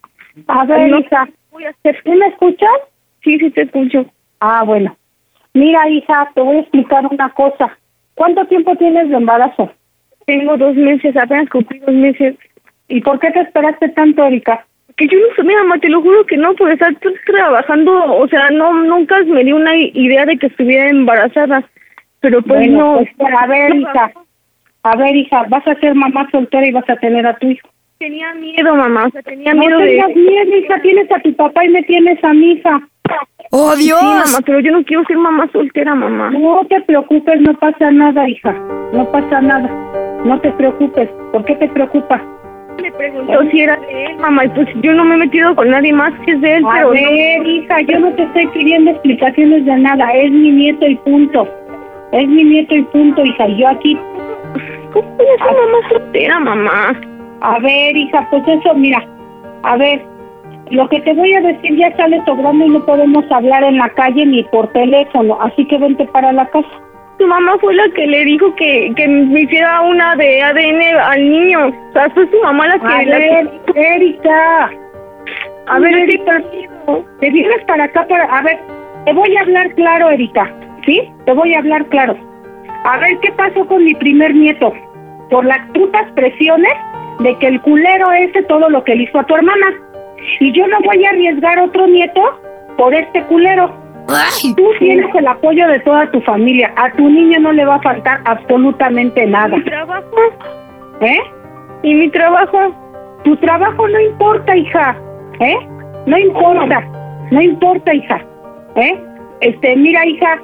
A ver, No. hija, voy a hacer? ¿Sí me escuchas? Sí, sí te escucho. Ah, bueno. Mira, hija, te voy a explicar una cosa. ¿Cuánto tiempo tienes de embarazo? Tengo dos meses, apenas cumplí dos meses. ¿Y por qué te esperaste tanto, Erika? Que yo no sé, mira, mamá, te lo juro que no, por estar trabajando, o sea, no, nunca me di una idea de que estuviera embarazada. Pero pues Bueno, no. pues, a ver, hija. A ver, hija, vas a ser mamá soltera y vas a tener a tu hijo. Tenía miedo, mamá, o sea, tenía no miedo de... tengas miedo, hija. Tienes a tu papá y me tienes a mi hija. ¡Oh, Dios! Sí, mamá, pero yo no quiero ser mamá soltera, mamá. No te preocupes, no pasa nada, hija. No pasa nada. No te preocupes. ¿Por qué te preocupas? Me preguntó si era de él, mamá, y pues yo no me he metido con nadie más que es de él, A pero ver, no. hija, yo no te estoy pidiendo explicaciones de nada. Es mi nieto y punto. Es mi nieto y punto, hija. Yo aquí. ¿Cómo voy a ser mamá soltera, mamá? A ver, hija, pues eso, mira. A ver, lo que te voy a decir ya sale sobrando y no podemos hablar en la calle ni por teléfono. Así que vente para la casa. Tu mamá fue la que le dijo que, que me hiciera una de ADN al niño. O sea, fue su mamá la que... A la ver, que... Erika. A ver, Erika, te vienes para acá para... A ver, te voy a hablar claro, Erika. ¿Sí? Te voy a hablar claro. A ver, ¿qué pasó con mi primer nieto? Por las putas presiones de que el culero ese todo lo que le hizo a tu hermana. Y yo no voy a arriesgar otro nieto por este culero. Tú tienes el apoyo de toda tu familia. A tu niño no le va a faltar absolutamente nada. ¿Mi trabajo? ¿Eh? ¿Y mi trabajo? Tu trabajo no importa, hija. ¿Eh? No importa. No importa, hija. ¿Eh? Este, mira, hija,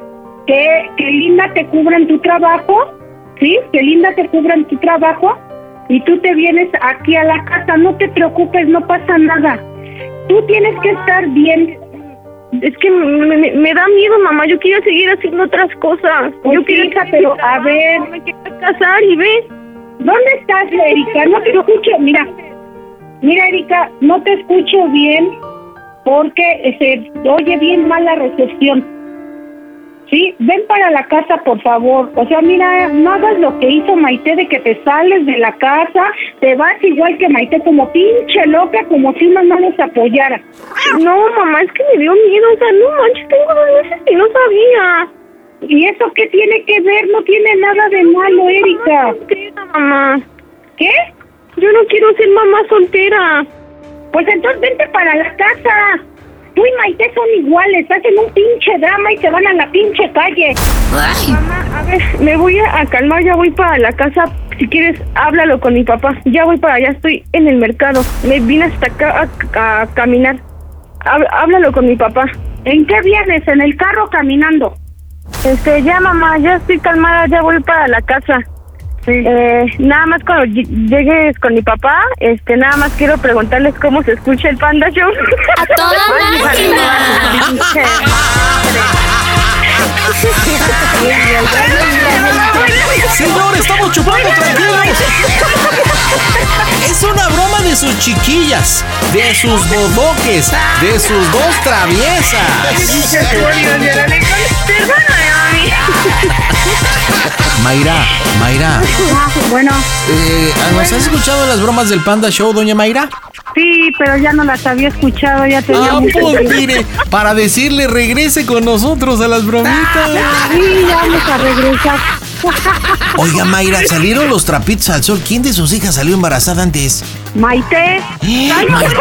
que, que linda te cubran tu trabajo. ¿Sí? Que linda te cubran tu trabajo. Y tú te vienes aquí a la casa. No te preocupes, no pasa nada. Tú tienes que estar bien. Es que me, me- me da miedo, mamá. Yo quiero seguir haciendo otras cosas. Pues yo sí, quiero hija, pero a ver. Me quiero casar y ve. ¿Dónde estás, Erika? No te escucho. Mira, mira, Erika, no te escucho bien porque se oye bien mal la recepción. Sí, ven para la casa, por favor. O sea, mira, no hagas lo que hizo Maite de que te sales de la casa, te vas igual que Maite, como pinche loca, como si uno no les apoyara. No, mamá, es que me dio miedo. O sea, no manches, tengo dos meses y no sabía. ¿Y eso qué tiene que ver? No tiene nada de malo, Erika. Soltera, mamá. ¿Qué? Yo no quiero ser mamá soltera. Pues entonces vente para la casa. Tú y Maite son iguales, hacen un pinche drama y se van a la pinche calle. Mamá, a ver, me voy a, calmar, ya voy para la casa. Si quieres, háblalo con mi papá. Ya voy para allá, estoy en el mercado. Me vine hasta acá a, a caminar. Háblalo con mi papá. ¿En qué vienes? ¿En el carro caminando? Este, ya mamá, ya estoy calmada, ya voy para la casa. Eh, nada más cuando ll- llegues con mi papá, este, nada más quiero preguntarles cómo se escucha el Panda Show. ¡A toda máquina! Señor, estamos chupando tranquilos. Es una broma de sus chiquillas, de sus bodoques, de sus dos traviesas. Mayra, Mayra, Bueno, eh, ¿nos has escuchado las bromas del Panda Show, doña Mayra? sí, pero ya no las había escuchado, ya tenía Ah, mucho pues tiempo. mire, para decirle regrese con nosotros a las bromitas. Sí, ya vamos a regresar. Oiga, Mayra, salieron los trapitos al sol. ¿Quién de sus hijas salió embarazada antes? Maite. Maite,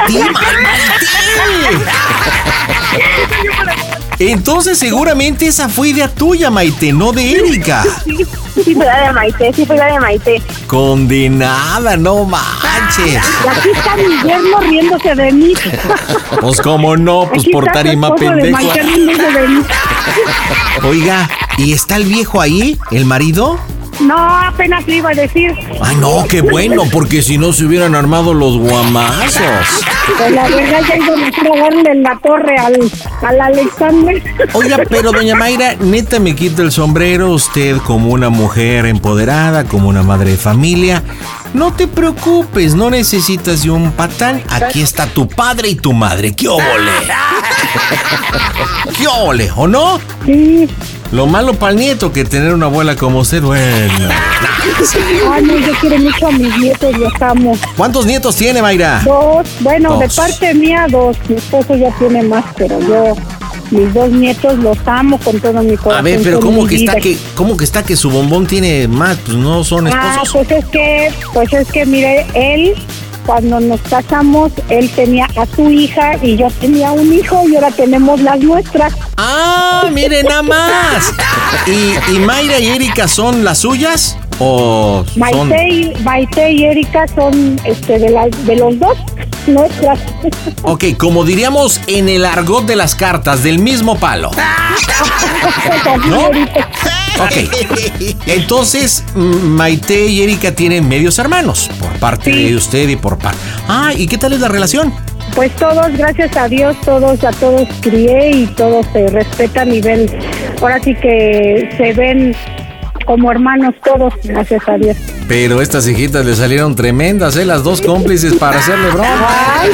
Entonces seguramente esa fue idea tuya, Maite, no de Erika. Sí, sí fue la de Maite, sí fue la de Maite. Condenada, no manches. Y aquí está yerno riéndose de mí. Pues cómo no, pues Aquí por tarima pendejo. Maite riéndose de mí. Oiga, ¿y está el viejo ahí, el marido? No, apenas le iba a decir. Ay, no, qué bueno, porque si no se hubieran armado los guamazos. Pues la verdad ya iba mejor a darle en la torre al, al Alexander. Oiga, pero doña Mayra, neta me quita el sombrero, usted como una mujer empoderada, como una madre de familia. No te preocupes, no necesitas de un patán. Aquí está tu padre y tu madre. ¡Qué óvole! ¡Qué óvole! ¿O no? Sí, Lo malo para el nieto que tener una abuela como usted, bueno. Ay, no, yo quiero mucho a mis nietos, los amo. ¿Cuántos nietos tiene, Mayra? Dos, bueno, de parte mía dos. Mi esposo ya tiene más, pero yo, mis dos nietos los amo con todo mi corazón. A ver, pero ¿cómo que está que, cómo que está que su bombón tiene más? Pues no son Ah, esposos. pues es que, pues es que, mire, él, cuando nos casamos, él tenía a su hija y yo tenía un hijo y ahora tenemos las nuestras. Ah, miren nada más. ¿Y, y Mayra y Erika son las suyas? ¿O son.? Maite y, Maite y Erika son este, de, las, de los dos nuestras. Ok, como diríamos en el argot de las cartas, del mismo palo. ¿No? Ok. Entonces, Maite y Erika tienen medios hermanos, por parte de usted y por parte. Ah, ¿y qué tal es la relación? Pues todos, gracias a Dios, todos, a todos crié y todos se respetan y ven, ahora sí que se ven como hermanos todos, gracias a Dios. Pero estas hijitas le salieron tremendas, ¿eh? Las dos cómplices para hacerle broma. Ay,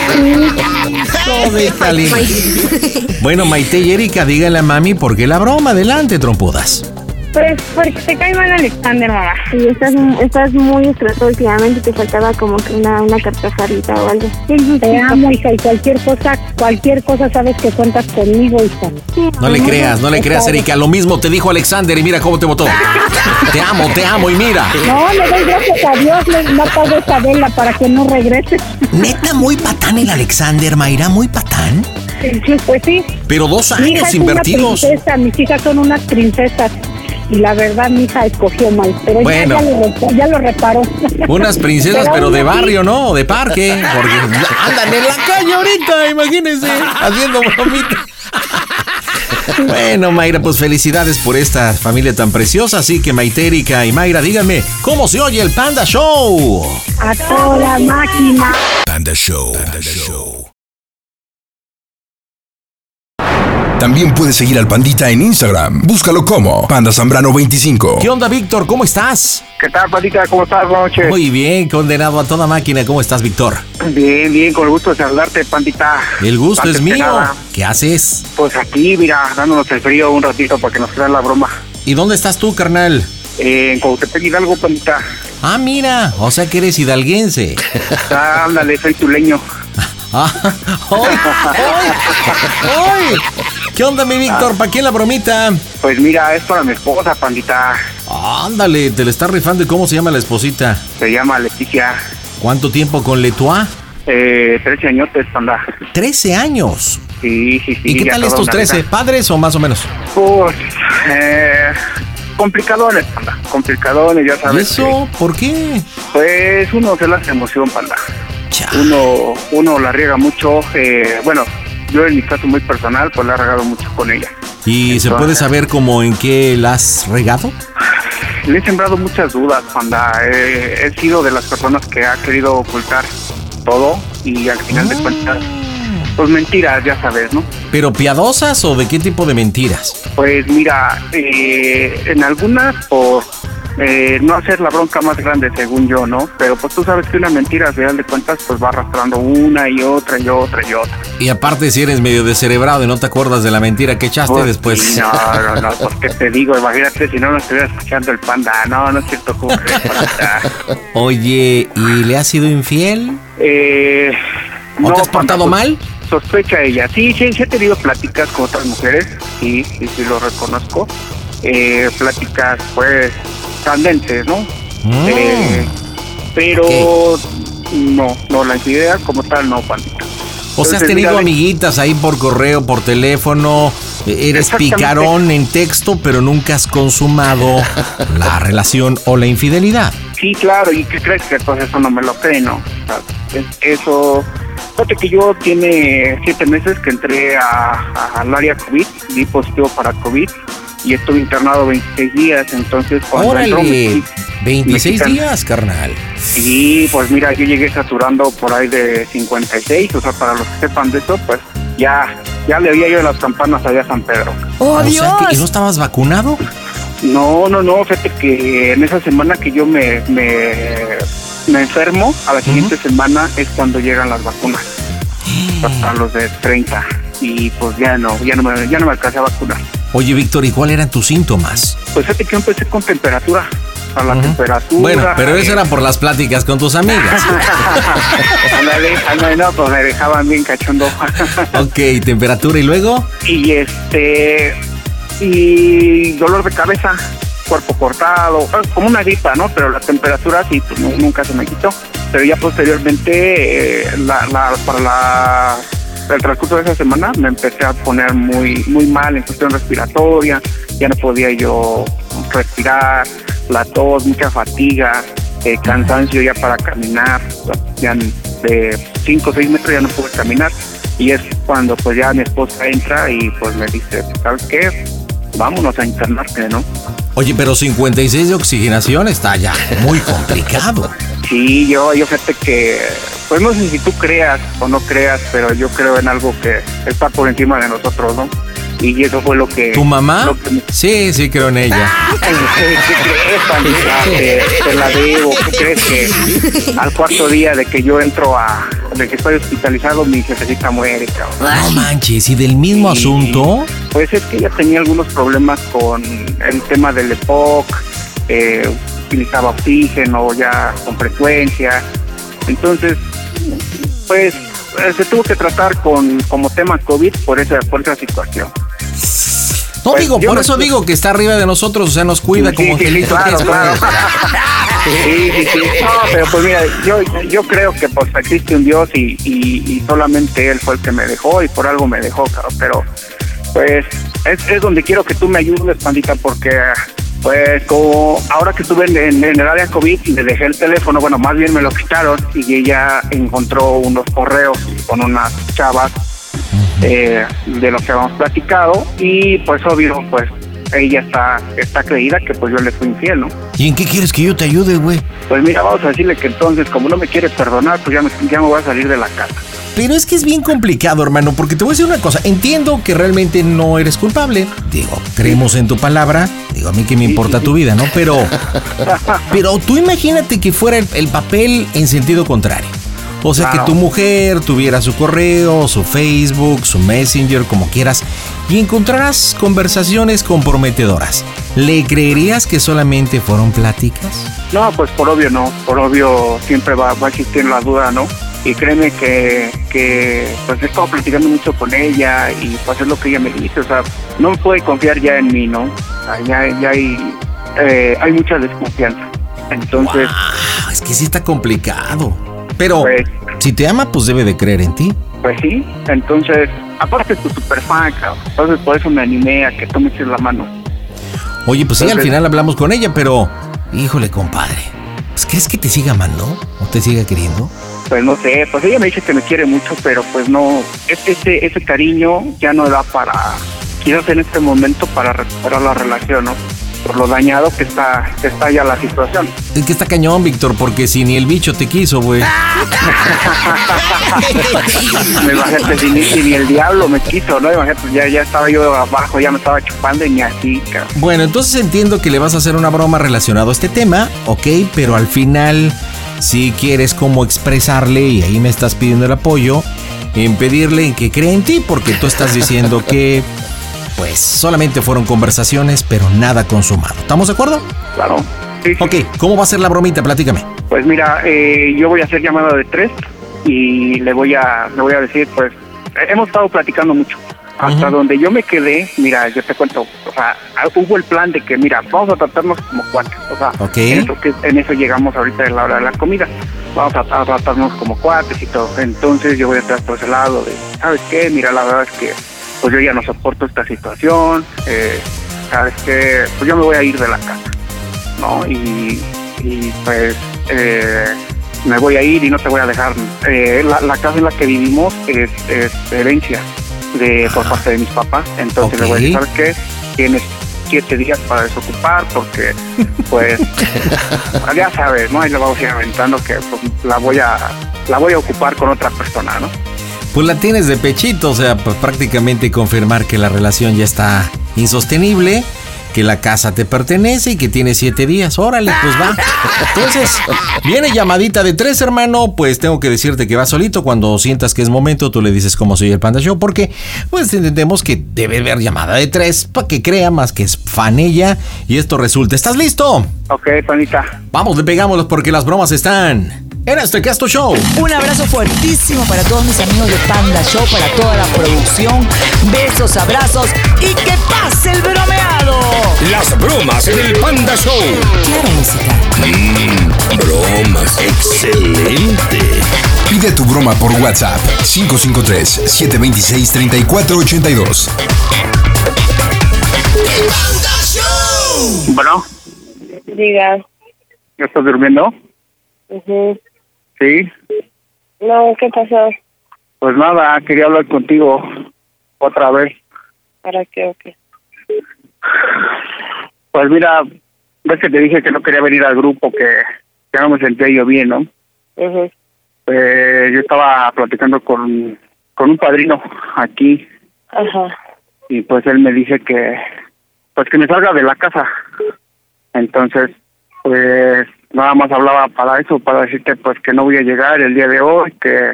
sí. Bueno, Maite y Erika, díganle a mami por qué la broma. Adelante, trompudas. Pues porque te cae mal Alexander, mamá. Sí, estás, estás muy estresado últimamente, te faltaba como que una, una o algo. Te amo, hija, y cualquier cosa, cualquier cosa sabes que cuentas conmigo, hija. No le creas, no le creas, Erika. Lo mismo te dijo Alexander y mira cómo te votó. Te amo, te amo y mira. No, le doy gracias a Dios, le no pago esa vela para que no regrese. Neta, muy patán el Alexander, Mayra, muy patán. Sí, Pues sí. Pero dos Mi hija años es invertidos. Una princesa, mis hijas son unas princesas. Y la verdad, mi hija escogió mal. Pero ya- Bueno. ya, lo, repa- ya lo reparó. Unas princesas, pero de aún así- barrio, ¿no? De parque. Porque andan en la calle ahorita, imagínense, haciendo bromita. Bueno, Mayra, pues felicidades por esta familia tan preciosa. Así que Maite, Erika y Mayra, díganme, ¿cómo se oye el Panda Show? A toda máquina. Panda Show. Panda Show. También puedes seguir al Pandita en Instagram. Búscalo como Panda Zambrano25. ¿Qué onda, Víctor? ¿Cómo estás? ¿Qué tal, Pandita? ¿Cómo estás? Buenas noches. Muy bien, condenado a toda máquina. ¿Cómo estás, Víctor? Bien, bien, con el gusto de saludarte, Pandita. El gusto Antes es mío. nada, ¿Qué haces? Pues aquí, mira, dándonos el frío un ratito para que nos crean la broma. ¿Y dónde estás tú, carnal? Eh, en Cuautepec Hidalgo, Pandita. Ah, mira, o sea que eres hidalguense. Ah, ándale, soy tuleño. Ah, ¡ay! ¡ay! ¡ay! ¿Qué onda, mi Víctor? ¿Para quién la bromita? Pues mira, es para mi esposa, Pandita. Ándale, te le está rifando. ¿Y cómo se llama la esposita? Se llama Leticia. ¿Cuánto tiempo con Letua? Eh, 13 añotes, Panda. 13 años. Sí, sí, sí. ¿Y qué tal estos una 13? vida. ¿Padres o más o menos? Pues, eh, complicadones, Panda. Complicadones, ya ¿Y sabes. eso? ¿Por qué? Pues uno se la hace emoción, Panda. Uno, uno la riega mucho. eh, bueno, yo en mi caso muy personal, pues la he regado mucho con ella. ¿Y se puede saber cómo en qué la has regado? Le he sembrado muchas dudas, Panda. Eh, he sido de las personas que ha querido ocultar todo y al final de cuentas, pues mentiras, ya sabes, ¿no? ¿Pero piadosas o de qué tipo de mentiras? Pues mira, eh, en algunas por eh, no hacer la bronca más grande, según yo, ¿no? Pero pues tú sabes que una mentira, al final de cuentas, pues va arrastrando una y otra y otra y otra. Y aparte si eres medio descerebrado y no te acuerdas de la mentira que echaste Pues, después. sí, no, no, no, pues qué te digo, imagínate si no nos estuviera escuchando el panda. No, no es cierto, ¿cómo crees, panda? Oye, ¿y le has sido infiel? Eh, ¿O te has portado mal? sos- Sospecha ella. Sí, sí, sí he tenido pláticas con otras mujeres, sí, sí, sí lo reconozco. Eh, pláticas, pues, candentes, ¿no? Mm. Eh, pero no, no, la infidelidad como tal no, pandita. O sea, has tenido amiguitas ahí por correo, por teléfono, eh, eres picarón en texto, pero nunca has consumado la relación o la infidelidad. Sí, claro, ¿y qué crees que pues eso no me lo cree, no? O sea, es- eso, fíjate que yo tiene siete meses que entré a- a- al área COVID, di positivo para COVID y estuve internado 26 días, entonces cuando entró me- Órale, 26 quitan- días, carnal. Sí, pues mira, yo llegué saturando por ahí de 56, o sea, para los que sepan de eso, pues ya, ya le oía yo las campanas allá a San Pedro. o sea, que, ¿y no estabas vacunado? No, no, no, fíjate que en esa semana que yo me, me, me enfermo, a la siguiente semana es cuando llegan las vacunas, a los de 30, y pues ya no, ya no me, ya no me alcancé a vacunar. Oye, Víctor, ¿y cuáles eran tus síntomas? Pues fíjate que empecé con temperatura. A la temperatura. Bueno, pero eso eh, era por las pláticas con tus amigas. ándale, ándale, no, pues me dejaban bien cachondo. ok, temperatura y luego. y este. Y dolor de cabeza, cuerpo cortado, eh, como una gripa, ¿no? Pero la temperatura sí, pues, nu- nunca se me quitó. Pero ya posteriormente, eh, la, la, para la, el transcurso de esa semana, me empecé a poner muy, muy mal en cuestión respiratoria. Ya no podía yo respirar, la tos, mucha fatiga, eh, cansancio ya para caminar. Ya de 5 o 6 metros ya no pude caminar. Y es cuando pues ya mi esposa entra y pues me dice, ¿sabes qué? Vámonos a internarte, ¿no? Oye, pero 56 de oxigenación está ya muy complicado. Sí, yo, yo fíjate que, pues no sé si tú creas o no creas, pero yo creo en algo que está por encima de nosotros, ¿no? Y eso fue lo que... ¿Tu mamá? lo que me- Sí, sí, creo en ella. ¿Qué crees? Te, te la debo. ¿Qué crees que al cuarto día de que yo entro a... de que estoy hospitalizado, mi jefecita muere, cabrón? No manches, ¿y del mismo asunto? Pues es que ella tenía algunos problemas con el tema del EPOC, eh, utilizaba oxígeno ya con frecuencia. Entonces, pues eh, se tuvo que tratar con como tema COVID por esa, por esa situación. No Pues, digo, por me- eso digo que está arriba de nosotros, o sea, nos cuida Sí, como sí, que claro, es, claro. pues. Sí, sí, sí. No, pero pues mira, yo, yo creo que pues existe un Dios y, y, y solamente Él fue el que me dejó y por algo me dejó, cabrón. Pero pues es, es donde quiero que tú me ayudes, pandita, porque pues como ahora que estuve en, en- en el área COVID le dejé el teléfono, bueno, más bien me lo quitaron y ella encontró unos correos con unas chavas eh, de lo que habíamos platicado y pues obvio, pues ella está, está creída que pues yo le fui infiel, ¿no? ¿Y en qué quieres que yo te ayude, güey? Pues mira, vamos a decirle que entonces, como no me quiere perdonar, pues ya me, ya me voy a salir de la casa. Pero es que es bien complicado, hermano, porque te voy a decir una cosa. Entiendo que realmente no eres culpable. Digo, creemos en tu palabra. Digo, a mí que me importa tu vida, ¿no? Pero, pero tú imagínate que fuera el, el papel en sentido contrario. O sea, Claro. que tu mujer tuviera su correo, su Facebook, su Messenger, como quieras, y encontraras conversaciones comprometedoras. ¿Le creerías que solamente fueron pláticas? No, pues por obvio no, por obvio siempre va, va a existir la duda, ¿no? Y créeme que, que pues he estado platicando mucho con ella y pues es lo que ella me dice, o sea, no puede confiar ya en mí, ¿no? O sea, ya, ya hay, eh, hay mucha desconfianza. Entonces, Ah, es que sí está complicado. Pero Pues- si te ama, pues debe de creer en ti. pues sí, entonces, aparte es tu super fan, cabrón. Entonces por eso me animé a que tú me eches la mano. Oye, pues sí, al Entonces- final hablamos con ella, pero híjole, compadre. pues, ¿Crees que te siga amando? ¿O te siga queriendo? Pues no sé, pues ella me dice que me quiere mucho, pero pues no, es- ese, ese cariño ya no da para, quizás en este momento para recuperar la relación, ¿no? Por lo dañado que está, que está ya la situación. Es que está cañón, Víctor, porque si ni el bicho te quiso, güey. Me imagínate, si ni, si ni el diablo me quiso, ¿no? Imagínate, ya, ya estaba yo abajo, ya me estaba chupando y ni así, cabrón. Bueno, entonces entiendo que le vas a hacer una broma relacionada a este tema, ok, pero al final, si quieres como expresarle, y ahí me estás pidiendo el apoyo, en pedirle en que cree en ti, porque tú estás diciendo que, pues, solamente fueron conversaciones, pero nada consumado. ¿Estamos de acuerdo? Claro. Sí, sí. Ok, ¿cómo va a ser la bromita? Platícame. Pues mira, eh, yo voy a hacer llamada de tres y le voy a, le voy a decir, pues, hemos estado platicando mucho. Hasta donde yo me quedé, mira, yo te cuento, o sea, ah, hubo el plan de que, mira, vamos a tratarnos como cuates, o sea, en, eso, que- en eso llegamos ahorita en la hora de la comida, vamos a, a tratarnos como cuates y todo. Entonces yo voy a estar por ese lado de, ¿sabes qué? Mira, la verdad es que, pues yo ya no soporto esta situación, eh, ¿sabes qué? Pues yo me voy a ir de la casa. ¿no? Y, y, pues eh, me voy a ir y no te voy a dejar. Eh, la, la casa en la que vivimos es, es herencia de por parte de mis papás, entonces le voy a decir, Ok. ¿sabes qué? Tienes siete días para desocupar porque pues ya sabes, ¿no? Ahí le vamos a ir aventando que pues, la voy a la voy a ocupar con otra persona, ¿no? Pues la tienes de pechito, o sea, pues prácticamente confirmar que la relación ya está insostenible. que la casa te pertenece y que tiene siete días. Órale, pues va. Entonces, viene llamadita de tres, hermano. Pues tengo que decirte que va solito. Cuando sientas que es momento, tú le dices cómo soy el Panda Show. Porque, pues entendemos que debe haber llamada de tres para que crea más que es fan ella y esto resulta. ¿Estás listo? Ok, panita. Vamos, le pegámoslos porque las bromas están en este Casto Show. Un abrazo fuertísimo para todos mis amigos de Panda Show, para toda la producción. Besos, abrazos y que pase el bromeado. Las bromas en el Panda Show. Claro, música. Mmm, bromas. Excelente. Pide tu broma por WhatsApp 553-726-3482. Bueno, Diga. ¿ya estás durmiendo? Ujú. Sí. No, ¿qué pasó? Pues nada, quería hablar contigo otra vez. ¿Para qué o qué? Pues mira, ves que te dije que no quería venir al grupo, que ya no me sentía yo bien, ¿no? Ujú. Eh, yo estaba platicando con, con un padrino aquí Ajá. y pues él me dice que pues que me salga de la casa. Entonces, pues nada más hablaba para eso, para decirte pues que no voy a llegar el día de hoy, que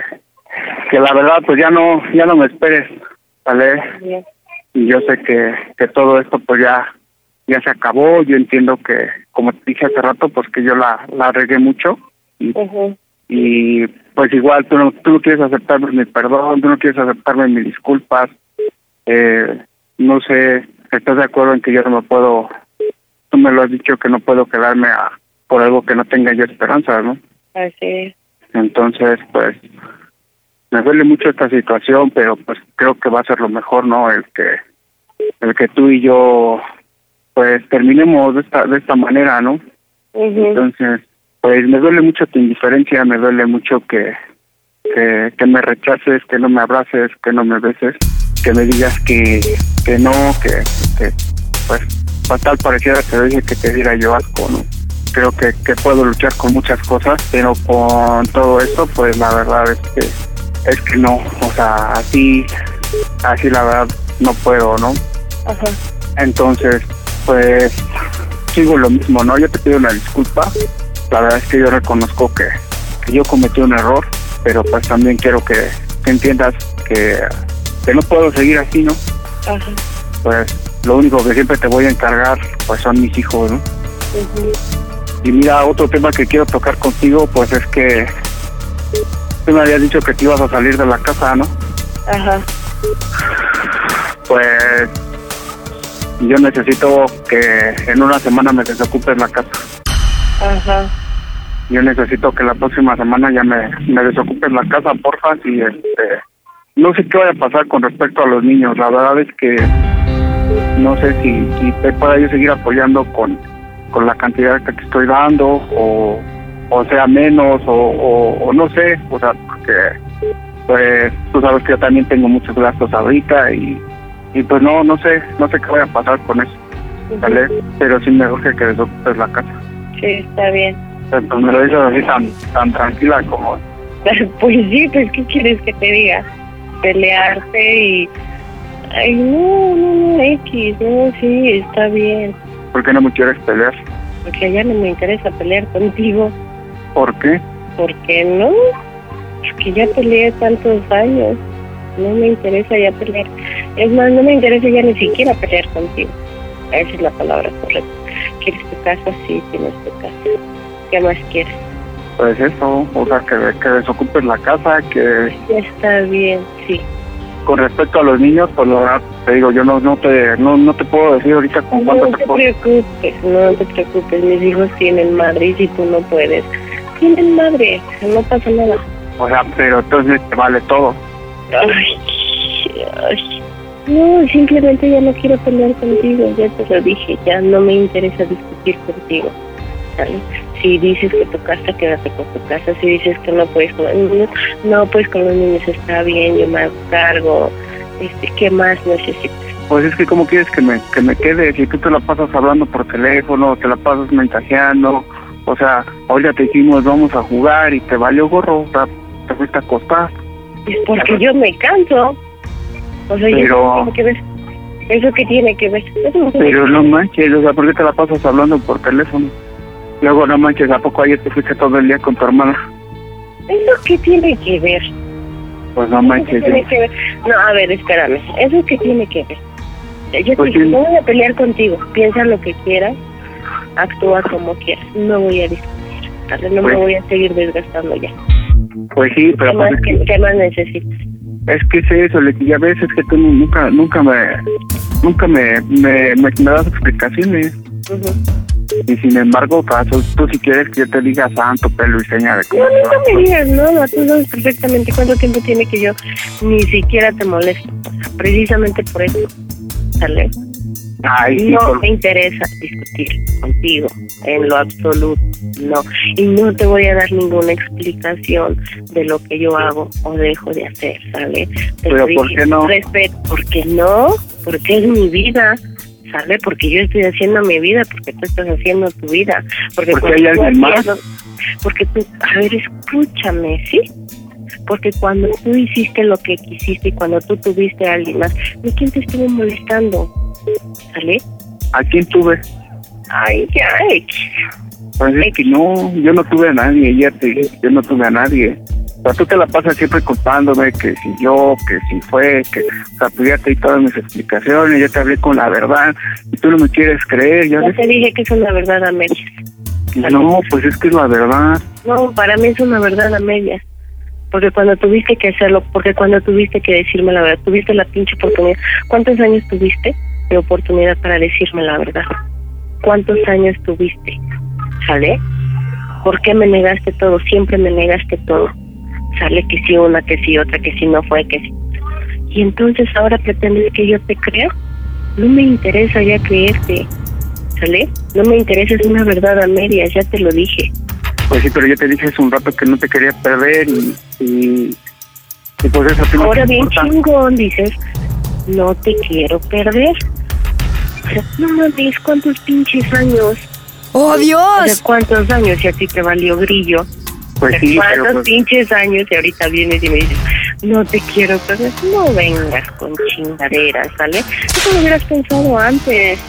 que la verdad pues ya no ya no me esperes, ¿vale? Bien. Y yo sé que que todo esto pues ya ya se acabó, yo entiendo que como te dije hace rato pues que yo la la regué mucho y y pues igual tú no, tú no quieres aceptarme mi perdón, tú no quieres aceptarme mis disculpas, eh, no sé, ¿estás de acuerdo en que yo no me puedo, tú me lo has dicho que no puedo quedarme a, por algo que no tenga yo esperanza, ¿no? Así es. Entonces, pues, me duele mucho esta situación, pero pues creo que va a ser lo mejor, ¿no? El que, el que tú y yo, pues, terminemos de esta, de esta manera, ¿no? Entonces, pues me duele mucho tu indiferencia, me duele mucho que, que, que me rechaces, que no me abraces, que no me beses, que me digas que, que no, que, que pues fatal pareciera que te dije que te diera yo asco, ¿no? Creo que, que puedo luchar con muchas cosas, pero con todo esto, pues la verdad es que, es que no, o sea, así, así la verdad no puedo, ¿no? Ajá. Entonces, pues sigo lo mismo, ¿no? Yo te pido una disculpa. La verdad es que yo reconozco que, que yo cometí un error, pero pues también quiero que, que entiendas que, que no puedo seguir así, ¿no? Ajá. Pues lo único que siempre te voy a encargar pues son mis hijos, ¿no? Ujú. Y mira, otro tema que quiero tocar contigo, pues es que tú me habías dicho que te ibas a salir de la casa, ¿no? Ajá. Pues yo necesito que en una semana me desocupes la casa. Ajá. Yo necesito que la próxima semana ya me, me desocupes la casa, porfa, y este, no sé qué vaya a pasar con respecto a los niños. La verdad es que no sé si, si te pueda yo seguir apoyando con, con la cantidad que te estoy dando o, o sea menos o, o, o no sé, o sea, porque pues tú sabes que yo también tengo muchos gastos ahorita y, y pues no, no sé, no sé qué vaya a pasar con eso, ¿vale? Pero sí me urge que desocupes la casa. Sí, está bien. Entonces me lo dices así tan, tan tranquila como Pues sí, pues ¿qué quieres que te diga? Pelearte y... Ay, no, no, no, X, no, sí, está bien. ¿Por qué no me quieres pelear? Porque ya no me interesa pelear contigo. ¿Por qué? ¿Por qué no? Porque ya peleé tantos años. No me interesa ya pelear. Es más, no me interesa ya ni siquiera pelear contigo. Esa es la palabra correcta. ¿Quieres tu casa? Sí, tienes tu casa. ¿Qué más quieres? Pues eso, o sea, que, que desocupes la casa, que Ya está bien, sí. Con respecto a los niños, pues la verdad, te digo, yo no, no te no, no te puedo decir ahorita con cuánto No te preocupes, no te preocupes. Mis hijos tienen madre y si tú no puedes, tienen madre. No pasa nada. O sea, pero entonces te vale todo. Ay, ay. No, simplemente ya no quiero pelear contigo, ya te lo dije, ya no me interesa discutir contigo. ¿sale? Si dices que tu casa, quédate con tu casa. Si dices que no puedes con los niños, no, pues con los niños está bien, yo me hago cargo. Este, ¿Qué más necesitas? Pues es que cómo quieres que me, que me quede, si tú te la pasas hablando por teléfono, te la pasas mensajeando, o sea, ahorita te dijimos vamos a jugar y te valió gorro, o sea, te fuiste a acostar. Es porque yo me canso. O sea, Pero- yo que ver. ¿Eso qué tiene que ver? Pero no manches, o sea, ¿por qué te la pasas hablando por teléfono? Luego, no manches, ¿a poco ayer te fuiste todo el día con tu hermana? ¿Eso qué tiene que ver? Pues no ¿Eso qué manches. tiene que ver? No, a ver, espérame. ¿Eso qué tiene que ver? Yo te Pues sí. no voy a pelear contigo. Piensa lo que quieras, actúa como quieras. No voy a discutir. No me Pues- voy a seguir desgastando ya. Pues sí, pero ¿Qué pues más, es qué, que, qué más necesitas? es que es eso, ya ves, es que tú nunca, nunca me, nunca me, me, me, me das explicaciones. Ujú. Y sin embargo, caso, tú si quieres que yo te diga santo, pelo y seña de No, nunca me digas nada. Tú sabes perfectamente cuánto tiempo tiene que yo ni siquiera te molesto. Precisamente por eso. ¿Sale? Ay, no por- me interesa discutir contigo en lo absoluto, no. Y no te voy a dar ninguna explicación de lo que yo hago o dejo de hacer, ¿sale? Te Pero ¿por qué no? Respeto, ¿por qué no? Porque es mi vida. Porque yo estoy haciendo mi vida, porque tú estás haciendo tu vida. Porque, Porque hay alguien más. Porque tú, a ver, escúchame, ¿sí? Porque cuando tú hiciste lo que quisiste y cuando tú tuviste a alguien más, ¿de quién te estuvo molestando? ¿Sale? ¿A quién tuve? Ay, ya. Pues es que no, yo no tuve a nadie, ya te yo no tuve a nadie. Sea, tú te la pasas siempre contándome que si yo, que si fue, que, o sea, pues ya te di todas mis explicaciones, ya te hablé con la verdad, y tú no me quieres creer, ya Ya te dije que es una verdad a medias. No, pues es que es la verdad. No, para mí es una verdad a medias. Porque cuando tuviste que hacerlo, porque cuando tuviste que decirme la verdad, tuviste la pinche oportunidad. ¿Cuántos años tuviste de oportunidad para decirme la verdad? ¿Cuántos años tuviste? ¿Sale? ¿Por qué me negaste todo? Siempre me negaste todo. Sale que sí una, que sí otra, que sí no fue, que sí. Y entonces ahora pretendes que yo te crea. No me interesa ya creerte. ¿Sale? No me interesa, es una verdad a medias, ya te lo dije. Pues sí, pero yo te dije hace un rato que no te quería perder y, y, y pues eso no Ahora te bien importa. chingón dices, no te quiero perder. O sea, no mames, ¿cuántos pinches años? ¡Oh, Dios! ¿cuántos años y a ti te valió grillo? Pues sí, ¿Cuántos pero pues- pinches años y ahorita vienes y me dices, no te quiero perder? No vengas con chingaderas, ¿sale? Eso lo hubieras pensado antes.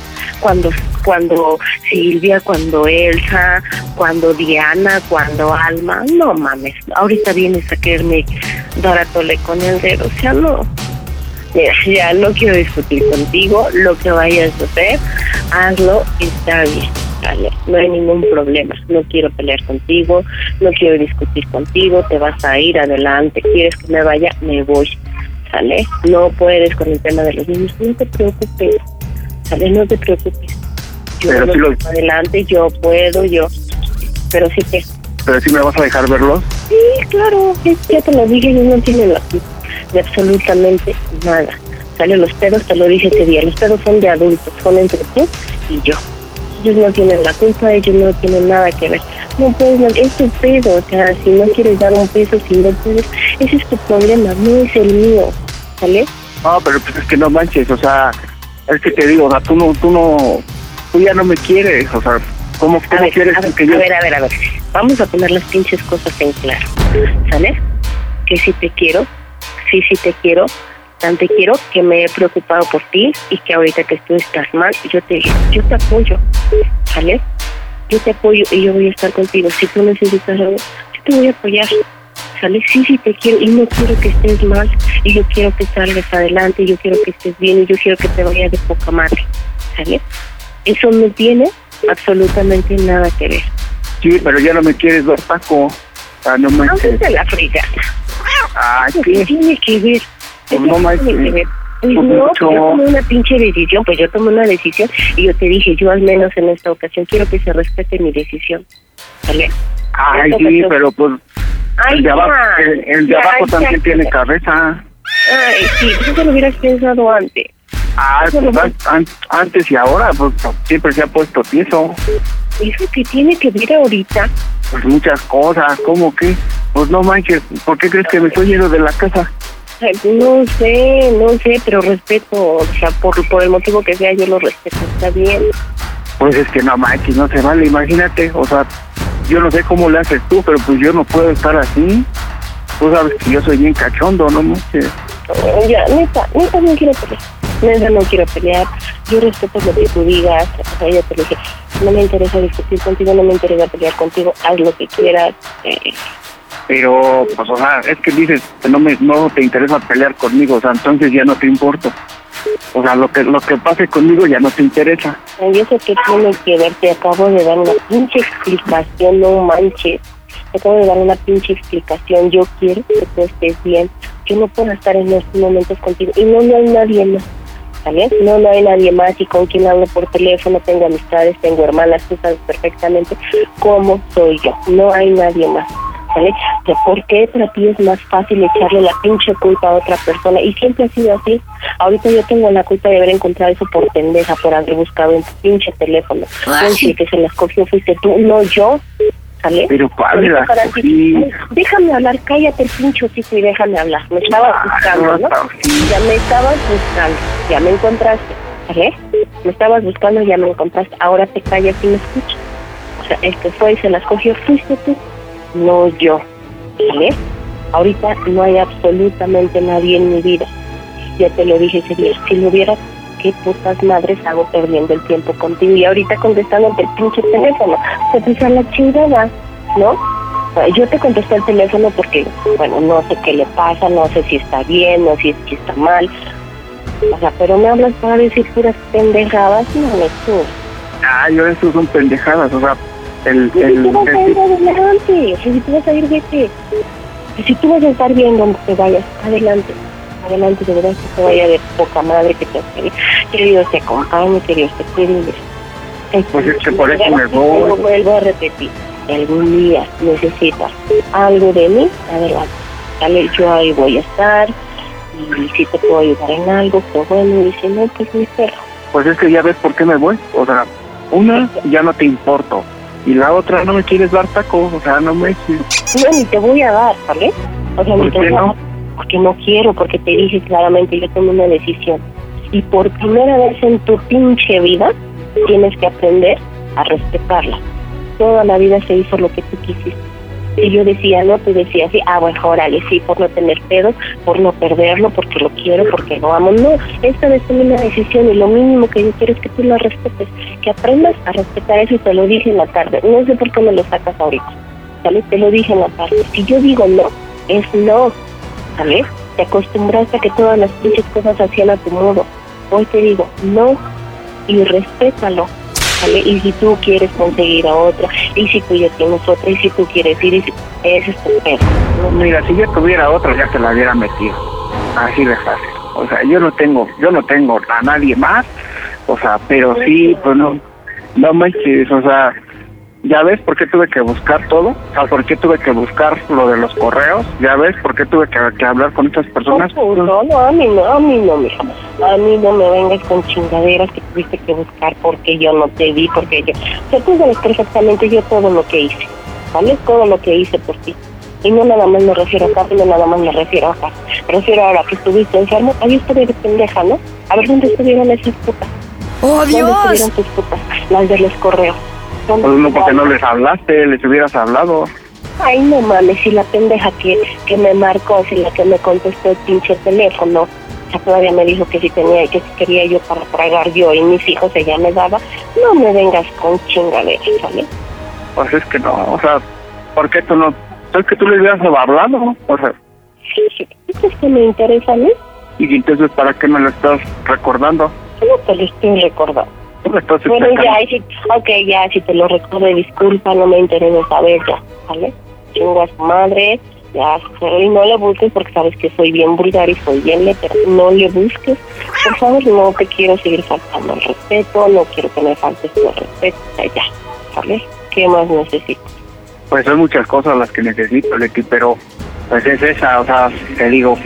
Cuando, cuando Silvia, cuando Elsa, cuando Diana, cuando Alma. No mames, ahorita vienes a quererme dar a tole con el dedo. O sea, no. Mira, ya no quiero discutir contigo. Lo que vayas a hacer, hazlo y está bien. ¿vale? No hay ningún problema. No quiero pelear contigo, no quiero discutir contigo. Te vas a ir adelante. ¿Quieres que me vaya? Me voy. ¿Sale? No puedes con el tema de los niños. No te preocupes. ¿Sale? No te preocupes. Yo Pero lo- adelante, yo puedo, yo. Pero sí que. Pero sí me vas a dejar verlos. Sí, claro, ya te lo dije, ellos no tienen la culpa de absolutamente nada. Sale los pedos, te lo dije ese día, los pedos son de adultos, son entre tú y yo. Ellos no tienen la culpa, ellos no tienen nada que ver. No puedes, no- es tu pedo, o sea, si no quieres dar un peso, si no puedes, ese es tu problema, no es el mío, ¿sale? No, pero pues es que no manches, o sea, es que te digo, o sea, tú no, tú no, tú ya no me quieres, o sea, ¿cómo, cómo ver, quieres ver, que yo... a ver, a ver, a ver. Vamos a poner las pinches cosas en claro. ¿Sale? Que si te quiero, sí, sí te quiero, tan te quiero que me he preocupado por ti y que ahorita que tú estás mal, yo te, yo te apoyo. ¿Sale? Yo te apoyo y yo voy a estar contigo. Si tú necesitas algo, yo te voy a apoyar. ¿Sale? Sí, sí te quiero y no quiero que estés mal y yo quiero que salgas adelante, y yo quiero que estés bien y yo quiero que te vaya de poca madre. ¿Sale? Eso no tiene absolutamente nada que ver. Sí, pero ya no me quieres ver, Paco. Sea, no. Vamos a la fregada. Ay, ¿Qué tiene que ver? Pues ¿Qué no tiene que ver? Pues Pues no, pues yo tomé una pinche decisión, pues yo tomé una decisión y yo te dije, yo al menos en esta ocasión quiero que se respete mi decisión. ¿Vale? Ay, sí, ocasión- pero pues Ay, el de abajo, ya, el, el de ya, abajo ya. también tiene cabeza. Ay, sí, pues eso lo hubieras pensado antes. Ah, lo pues, an- an- antes y ahora, pues siempre se ha puesto tieso. ¿Eso que tiene que ver ahorita? Pues muchas cosas, ¿cómo que? Pues no manches, ¿por qué crees que me estoy yendo de la casa? No sé, no sé, pero respeto, o sea, por, por el motivo que sea, yo lo respeto, está bien. Pues es que no manches, no se vale, imagínate, o sea, yo no sé cómo le haces tú, pero pues yo no puedo estar así. Tú sabes que yo soy bien cachondo, no manches. Ya, neta, neta no quiero pelear. Neta, no quiero pelear. Yo respeto lo que tú digas. O sea, yo te dije, no me interesa discutir contigo, no me interesa pelear contigo. Haz lo que quieras. Eh, Pero, pues, o sea, es que dices que no, me, no te interesa pelear conmigo, o sea, entonces ya no te importo. O sea, lo que, lo que pase conmigo ya no te interesa. Yo sé que tiene que ver, te acabo de dar una pinche explicación, no manches. Te acabo de dar una pinche explicación. Yo quiero que tú estés bien. Yo no puedo estar en estos momentos contigo. Y no, no hay nadie más. No, no hay nadie más. Y con quien hablo por teléfono, tengo amistades, tengo hermanas. Tú sabes perfectamente cómo soy yo. No hay nadie más. ¿Vale? De por qué para ti es más fácil echarle la pinche culpa a otra persona. Y siempre ha sido así. Ahorita yo tengo la culpa de haber encontrado eso por pendeja, por haber buscado en tu pinche teléfono. Oye, el que se las cogió fuiste tú, no yo. ¿Sale? Pero, padre, Ahorita la para ti- cogí. Ay, Déjame hablar, cállate el pinche hocico y déjame hablar. Me estabas buscando, ¿no? Ya me estabas buscando, ya me encontraste, ¿sale? Me estabas buscando, ya me encontraste. Ahora te callas y me escuchas. O sea, el que fue y se las cogió fuiste tú, no yo, ¿sale? Ahorita no hay absolutamente nadie en mi vida. Ya te lo dije ese día. Si lo hubiera, qué putas madres hago perdiendo el tiempo contigo. Y ahorita contestándote el pinche teléfono. Se te a la chingada, ¿no? O Yo te contesté el teléfono porque, bueno, no sé qué le pasa, no sé si está bien, no sé si está mal. O sea, pero me hablas para decir puras pendejadas, no me tú. Ah, yo eso son pendejadas, o sea, el... Si el, tú vas a ir adelante, si tú vas a ir, vete. Y si tú vas a estar bien donde te vayas, adelante. Adelante, de verdad que te vaya de poca madre, que te que Dios te acompañe, que Dios te cuide. Pues es que por eso me voy. lo vuelvo a repetir. Si algún día necesitas algo de mí, adelante. Dale, yo ahí voy a estar. Y si te puedo ayudar en algo, pues bueno. Y si no, pues mi perro. Pues es que ya ves por qué me voy. O sea, una, ya no te importo. Y la otra, no me quieres dar taco. O sea, no me... No, ni te voy a dar, ¿vale? O sea, ni ¿Por te qué voy a no? dar. Porque no quiero, porque te dije claramente, yo tomé una decisión. Y por primera vez en tu pinche vida, tienes que aprender a respetarla. Toda la vida se hizo lo que tú quisiste. Y yo decía, no, tú decías, sí, ah, bueno, órale, sí, por no tener pedos, por no perderlo, porque lo quiero, porque lo amo. No, esta vez tomé una decisión y lo mínimo que yo quiero es que tú la respetes, que aprendas a respetar eso y te lo dije en la tarde. No sé por qué me lo sacas ahorita. Te lo dije en la tarde. Si yo digo no, es no, ¿sale? Te acostumbraste a que todas las pinches cosas hacían a tu modo. Hoy te digo no y respétalo, ¿sale? Y si tú quieres conseguir a otra, y si tú ya tienes otra, y si tú quieres ir, y si... ese es tu pedo. Mira, si yo tuviera otra, ya te la hubiera metido. Así de fácil. O sea, yo no tengo, yo no tengo a nadie más. O sea, pero sí, pues no, no manches, o sea, ya ves por qué tuve que buscar todo, o sea, por qué tuve que buscar lo de los correos, ya ves por qué tuve que, que hablar con estas personas. No, no, no, a mí no, a mí no, mija. A mí no me vengas con chingaderas que tuviste que buscar porque yo no te vi, porque yo... O sea, tú sabes perfectamente yo todo lo que hice, ¿vale? Todo lo que hice por ti. Y no nada más me refiero acá, no nada más me refiero acá. Me refiero ahora que estuviste enfermo, ahí estuve de pendeja, ¿no? A ver dónde estuvieron esas putas. ¡Oh, ¿Dónde Dios! estuvieron tus putas? Las de los correos. ¿Dónde Pues no, porque no les hablaste, les hubieras hablado. Ay, no mames, si la pendeja que, que me marcó, si la que me contestó el pinche teléfono, sea, todavía me dijo que si tenía, que si quería yo para tragar yo y mis hijos, ella me daba, no me vengas con chingaderas, ¿vale? Pues es que no, o sea, ¿por qué tú no? Es que tú les hubieras hablado, o sea, ¿Es que me interesa a mí? y entonces ¿para qué me lo estás recordando? Yo no te lo estoy recordando. Estás Bueno, ya, y si, ok, ya, si te lo recuerdo, disculpa, no me interesa saber ya, ¿vale? Chingo a su madre, ya, y no le busques porque sabes que soy bien vulgar y soy bien letra. No le busques, por favor, no te quiero seguir faltando el respeto, no quiero que me faltes tu respeto, ya, ¿vale? ¿Qué más necesito? Pues son muchas cosas las que necesito, Leti, pero pues es esa, o sea, te digo,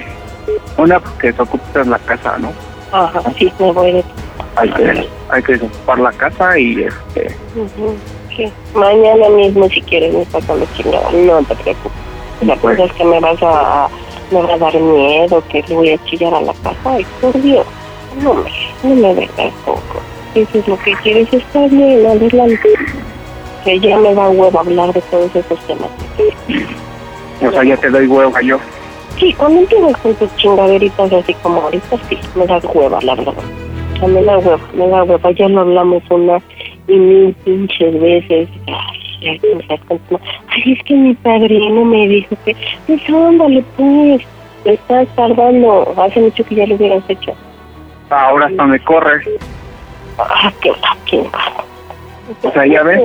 una que se ocupa la casa, ¿no? Ajá, sí, me voy de... Hay que, hay que desocupar la casa y este, sí. Mañana mismo, si quieres, me sacan los chingados, no te preocupes. La cosa es que me vas a, me va a dar miedo, que le voy a chillar a la casa. Ay, por Dios, no me, no me vengas poco. Si eso es lo que quieres, está bien, adelante. Que ya me da huevo hablar de todos esos temas. o sea, ya te doy hueva yo. Sí, cuando empiezas con tus chingaderitas así como ahorita, sí, me da hueva, la verdad. Sea, me da hueva, me da hueva. Ya lo hablamos una y mil pinches veces. Ay, es que mi padrino me dijo que, pues ándale, pues, te estás tardando. Hace mucho que ya lo hubieras hecho. Ahora hasta me corres. Ah, qué chingada. O sea, ya ves.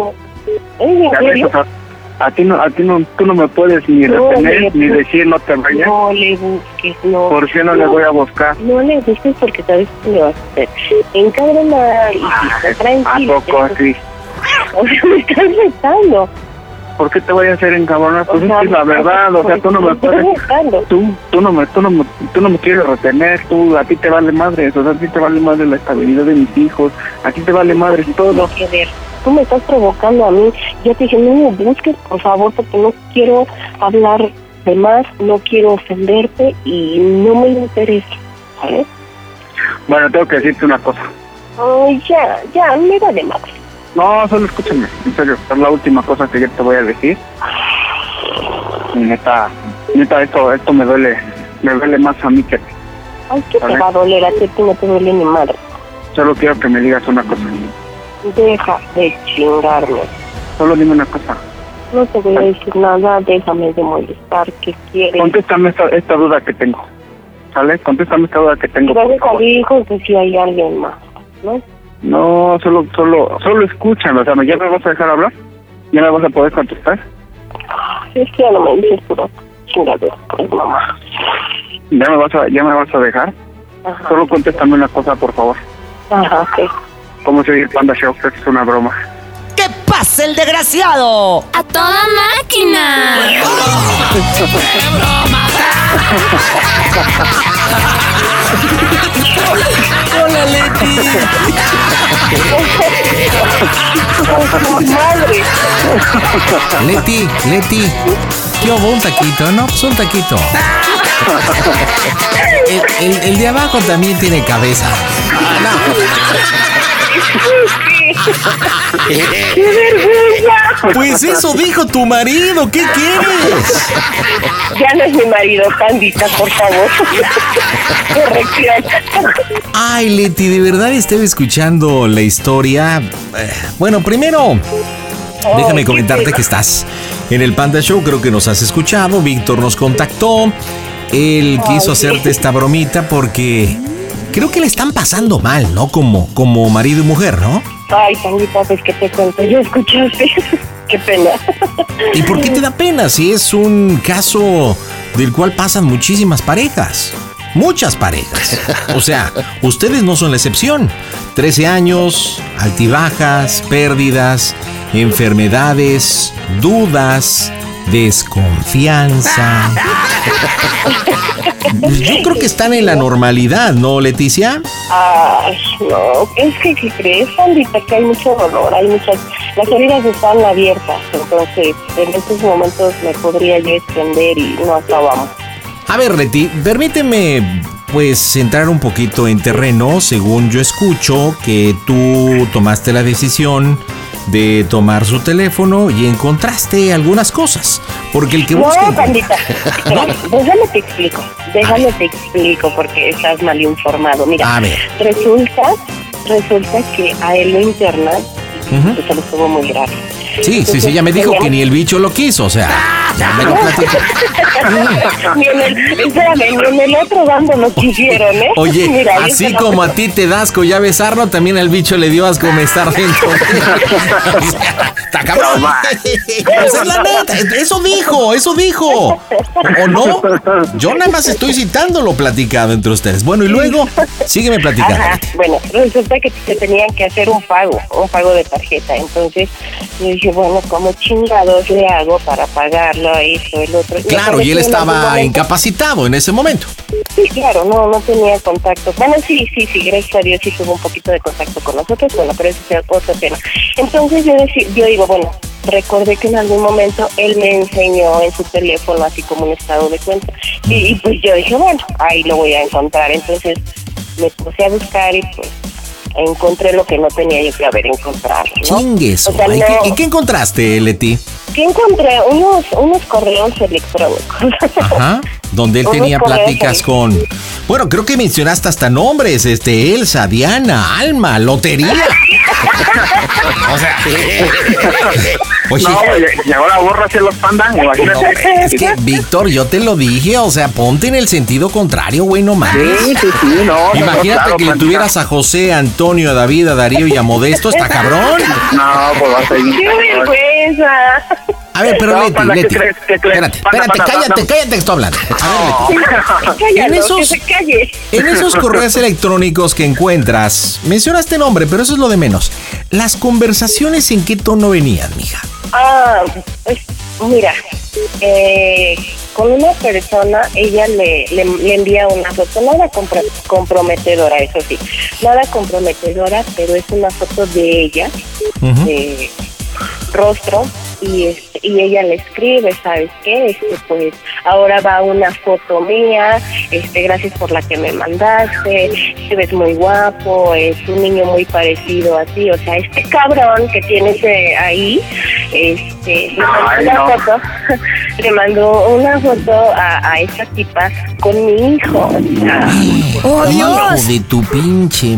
¿En Ya ves, o sea, a ti no, a ti no, tú no me puedes ni No, retener ni decir no te vayas. No le busques, no. ¿Por qué no le voy a buscar? No le busques porque sabes que le vas a hacer. Encábrala y está ¿A tranquilo. poco sí? O sea, me estás retando. ¿Por qué te voy a hacer encabronar? Pues O sea, es la verdad, o sea, tú no me puedes... Tú, tú no me, tú no me, tú no me quieres retener, tú, a ti te vale madre, o sea, a ti te vale madre la estabilidad de mis hijos, a ti te vale madre todo. Que ver, Tú me estás provocando a mí. Yo te dije, no me busques, por favor, porque no quiero hablar de más, no quiero ofenderte y no me interesa. ¿Sabes? Bueno, tengo que decirte una cosa. Ay, ya, ya, me da de madre. No, solo escúchame, en serio, es la última cosa que yo te voy a decir. Neta, neta, esto, esto me duele, me duele más a mí que a ti. Ay, ¿qué te va a doler? A ti no te duele ni madre. Solo quiero que me digas una cosa. Deja de chingarme. Solo dime una cosa. No te voy a decir nada, déjame de molestar. ¿Qué quieres? Contéstame esta, esta duda que tengo. ¿Sale? Contéstame esta duda que tengo. Gracias a hijos si hay alguien más, ¿no? No, solo, solo, solo escúchame. O sea, ¿ya me vas a dejar hablar? ¿Ya me vas a poder contestar? Es que ya no me dices pura chingadera, pues mamá. ¿Ya me vas a, ya me vas a dejar? Ajá. Solo contéstame una cosa, por favor. Ajá, ok. ¿Cómo se oye el Panda Show? Esto es una broma. ¿Qué pasa el desgraciado? ¡A toda máquina! Hola, Leti. Madre. Leti, Leti. ¿Qué hubo? ¿Un taquito? No, pues un taquito. El, el- el de abajo también tiene cabeza. ¡Qué vergüenza! Pues eso dijo tu marido. ¿Qué quieres? Ya no es mi marido, Pandita, por favor. Corrección. Ay, Leti, de verdad estaba escuchando la historia. Eh, Bueno, primero, déjame comentarte que estás en el Panda Show. Creo que nos has escuchado. Víctor nos contactó. Él quiso hacerte esta bromita porque creo que le están pasando mal, ¿no? Como, como marido y mujer, ¿no? Ay, Pandita, pues que te cuento, ¿ya escuchaste? Qué pena. ¿Y por qué te da pena si es un caso del cual pasan muchísimas parejas? Muchas parejas. O sea, ustedes no son la excepción. 13 años, altibajas, pérdidas, enfermedades, dudas, desconfianza. Yo creo que están en la normalidad, ¿no, Leticia? Ay, no, es que, ¿qué crees, Pandita? Que hay mucho dolor, hay muchas... Las heridas están abiertas, entonces en estos momentos me podría yo extender y no acabamos. A ver, Leti, permíteme pues entrar un poquito en terreno. Según yo escucho que tú tomaste la decisión de tomar su teléfono y encontraste algunas cosas. Porque el que busca... No, Pandita, espérame, déjame te explico, déjame te explico porque estás mal informado. Mira, A ver. resulta, resulta que a él lo internan Ujú. y se lo estuvo muy grave. Sí, sí, sí, ya me dijo que ni el bicho lo quiso, o sea, ya me lo platicó. ni en el, espérame, ni en el otro bando lo quisieron, ¿eh? Oye, Mira, así como a ti te da asco ya besarlo, también al bicho le dio asco estar dentro. Está cabrón. Pues es la neta, eso dijo, eso dijo. ¿O no? Yo nada más estoy citando lo platicado entre ustedes. Bueno, y luego, sígueme platicando. Ajá, bueno, resulta que se tenían que hacer un pago, un pago de tarjeta. Entonces yo dije, bueno, ¿cómo chingados le hago para esto, el otro? Claro, y él en estaba incapacitado en ese momento. Sí, claro, no, no tenía contacto. Bueno, sí, sí, sí, gracias a Dios sí tuvo un poquito de contacto con nosotros, bueno, pero eso es otro tema. Entonces yo, deci- yo digo, bueno, recordé que en algún momento él me enseñó en su teléfono así como un estado de cuenta. Y, y pues yo dije, bueno, ahí lo voy a encontrar. Entonces me puse a buscar y pues encontré lo que no tenía yo que haber encontrado. ¿no? Chingues. O sea, ¿Y, no- qué, y qué encontraste, Leti? que encontré unos, unos correos electrónicos. Ajá. donde él tenía pláticas con... Bueno, creo que mencionaste hasta nombres, este, Elsa, Diana, Alma, Lotería. o sea... Oye, No, y- y ahora bórrase los pandas, imagínate. es que, Víctor, yo te lo dije, o sea, ponte en el sentido contrario, güey, no mames. Sí, sí, sí, no, no, Imagínate claro, que le tuvieras a José, a Antonio, a David, a Darío y a Modesto, está cabrón. No, pues va a ser ¡Qué vergüenza! A ver, pero No, Leti, panda, ¿qué Leti, crees? ¿Qué crees? espérate, espérate, cállate, cállate que estoy hablando. A ver, Leti. Cállalo, En esos- que se calle. En esos correos electrónicos que encuentras, mencionaste nombre, pero eso es lo de menos. Las conversaciones en qué tono venían, mija. Ah, pues, mira, eh, con una persona, ella le, le, le envía una foto, nada compro- comprometedora, eso sí, nada comprometedora, pero es una foto de ella, de rostro, y este, y ella le escribe, ¿sabes qué? Este, pues ahora va una foto mía, este, gracias por la que me mandaste, te ves muy guapo, es un niño muy parecido a ti, o sea, este cabrón que tienes eh, ahí, este, le mandó Ay, una no. foto, le mandó una foto a, a esa tipa con mi hijo, o sea, ¡Oh, Hijo de tu pinche.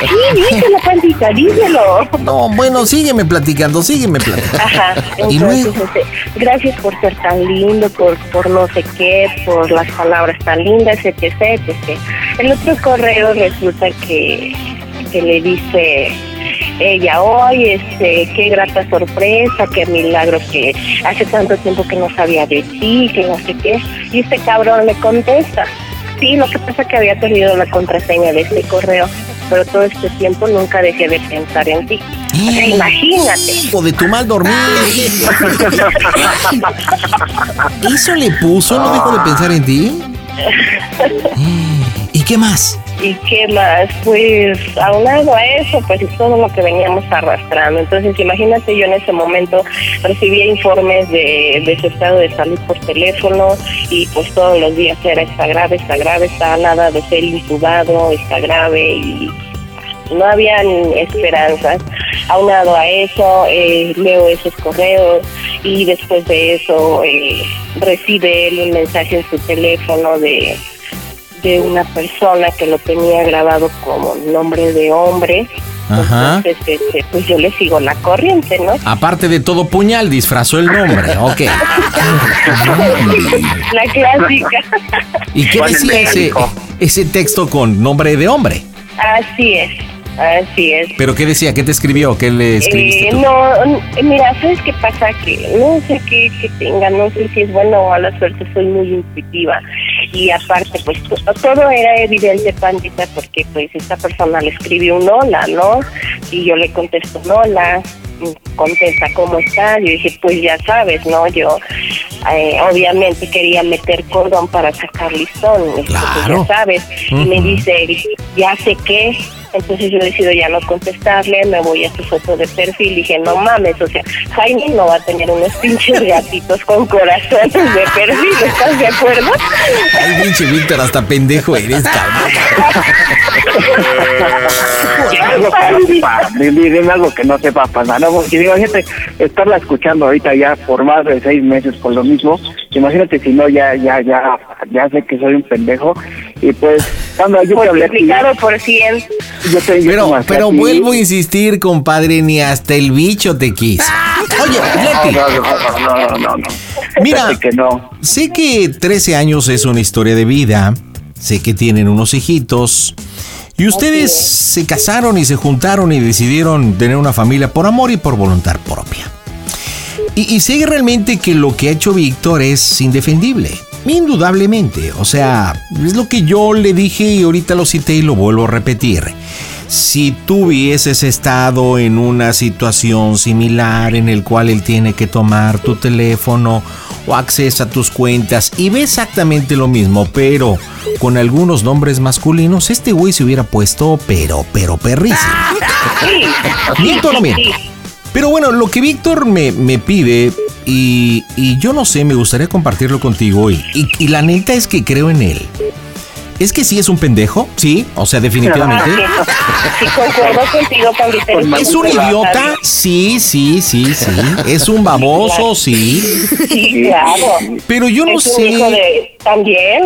sí, díselo, pandita, díselo. No, bueno, sígueme platicando, sígueme platicando. Ajá, entonces, este, gracias por ser tan lindo, por, por no sé qué, por las palabras tan lindas, etc, etc. El otro correo resulta que, que le dice ella, oye, este, qué grata sorpresa, qué milagro que hace tanto tiempo que no sabía de ti, que no sé qué. Y este cabrón le contesta, sí, lo que pasa es que había perdido la contraseña de este correo, pero todo este tiempo nunca dejé de pensar en ti. Sea, imagínate. hijo de tu mal dormir. ¿Eso le puso? ¿No dejó de pensar en ti? ¿Y qué más? ¿Y qué más? Pues aunado a eso, pues es todo lo que veníamos arrastrando. Entonces, imagínate, yo en ese momento recibía informes de, de su estado de salud por teléfono y pues todos los días era está grave, está grave, está nada de ser intubado, está grave y no habían esperanzas. Aunado a eso, eh, leo esos correos y después de eso eh, recibe él un mensaje en su teléfono de de una persona que lo tenía grabado como nombre de hombre. Ajá. Entonces, este, pues yo le sigo la corriente, ¿no? Aparte de todo puñal, disfrazó el nombre. Ok. La clásica. ¿Y qué ¿Cuál es decía ese, ese texto con nombre de hombre? Así es, así es. ¿Pero qué decía? ¿Qué te escribió? ¿Qué le escribiste Eh, tú? no, mira, ¿sabes qué pasa? Que no sé qué, qué tenga, no sé si es bueno o mala suerte, soy muy intuitiva. Y aparte, pues to- todo era evidente, pandita, porque pues esta persona le escribió un hola, ¿no? Y yo le contesto un hola, mm, contesta cómo está. Yo dije, pues ya sabes, ¿no? Yo eh, obviamente quería meter cordón para sacar listón, pues, Claro. ya sabes. Y me dice, ya sé qué. Entonces yo decido ya no contestarle, me voy a su foto de perfil. Dije, no mames, o sea, Jaime no va a tener unos pinches gatitos con corazones de perfil, ¿estás de acuerdo? Ay, pinche Víctor, hasta pendejo eres, cabrón. algo que no sepa, dime, algo que no sepa pasar, no, porque imagínate estarla escuchando ahorita ya por más de seis meses por lo mismo, imagínate si no ya, ya, ya, ya sé que soy un pendejo y pues cuando yo ti, Multiplicado por 100. yo te yo Pero, pero aquí. vuelvo a insistir, compadre, ni hasta el bicho te quiso. Oye, Leti, no, no, no, no, no, no. Mira, que no. sé que 13 años es una historia de vida, sé que tienen unos hijitos, y ustedes se casaron y se juntaron y decidieron tener una familia por amor y por voluntad propia. Y, y sé realmente que lo que ha hecho Víctor es indefendible. Indudablemente. O sea, es lo que yo le dije y ahorita lo cité y lo vuelvo a repetir. Si tú hubieses estado en una situación similar en el cual él tiene que tomar tu teléfono o acceso a tus cuentas y ve exactamente lo mismo, pero con algunos nombres masculinos, este güey se hubiera puesto pero, pero perrísimo. ¿Miento o no miento? Pero bueno, lo que Víctor me, me pide, y, y yo no sé, me gustaría compartirlo contigo, y, y, y la neta es que creo en él. es que sí es un pendejo, sí, o sea, definitivamente. Sí, concuerdo contigo, Pandita. ¿Es un idiota? Sí, sí, sí, sí. ¿Es un baboso? Sí. Sí, claro. Pero yo no sé. hijo de- También.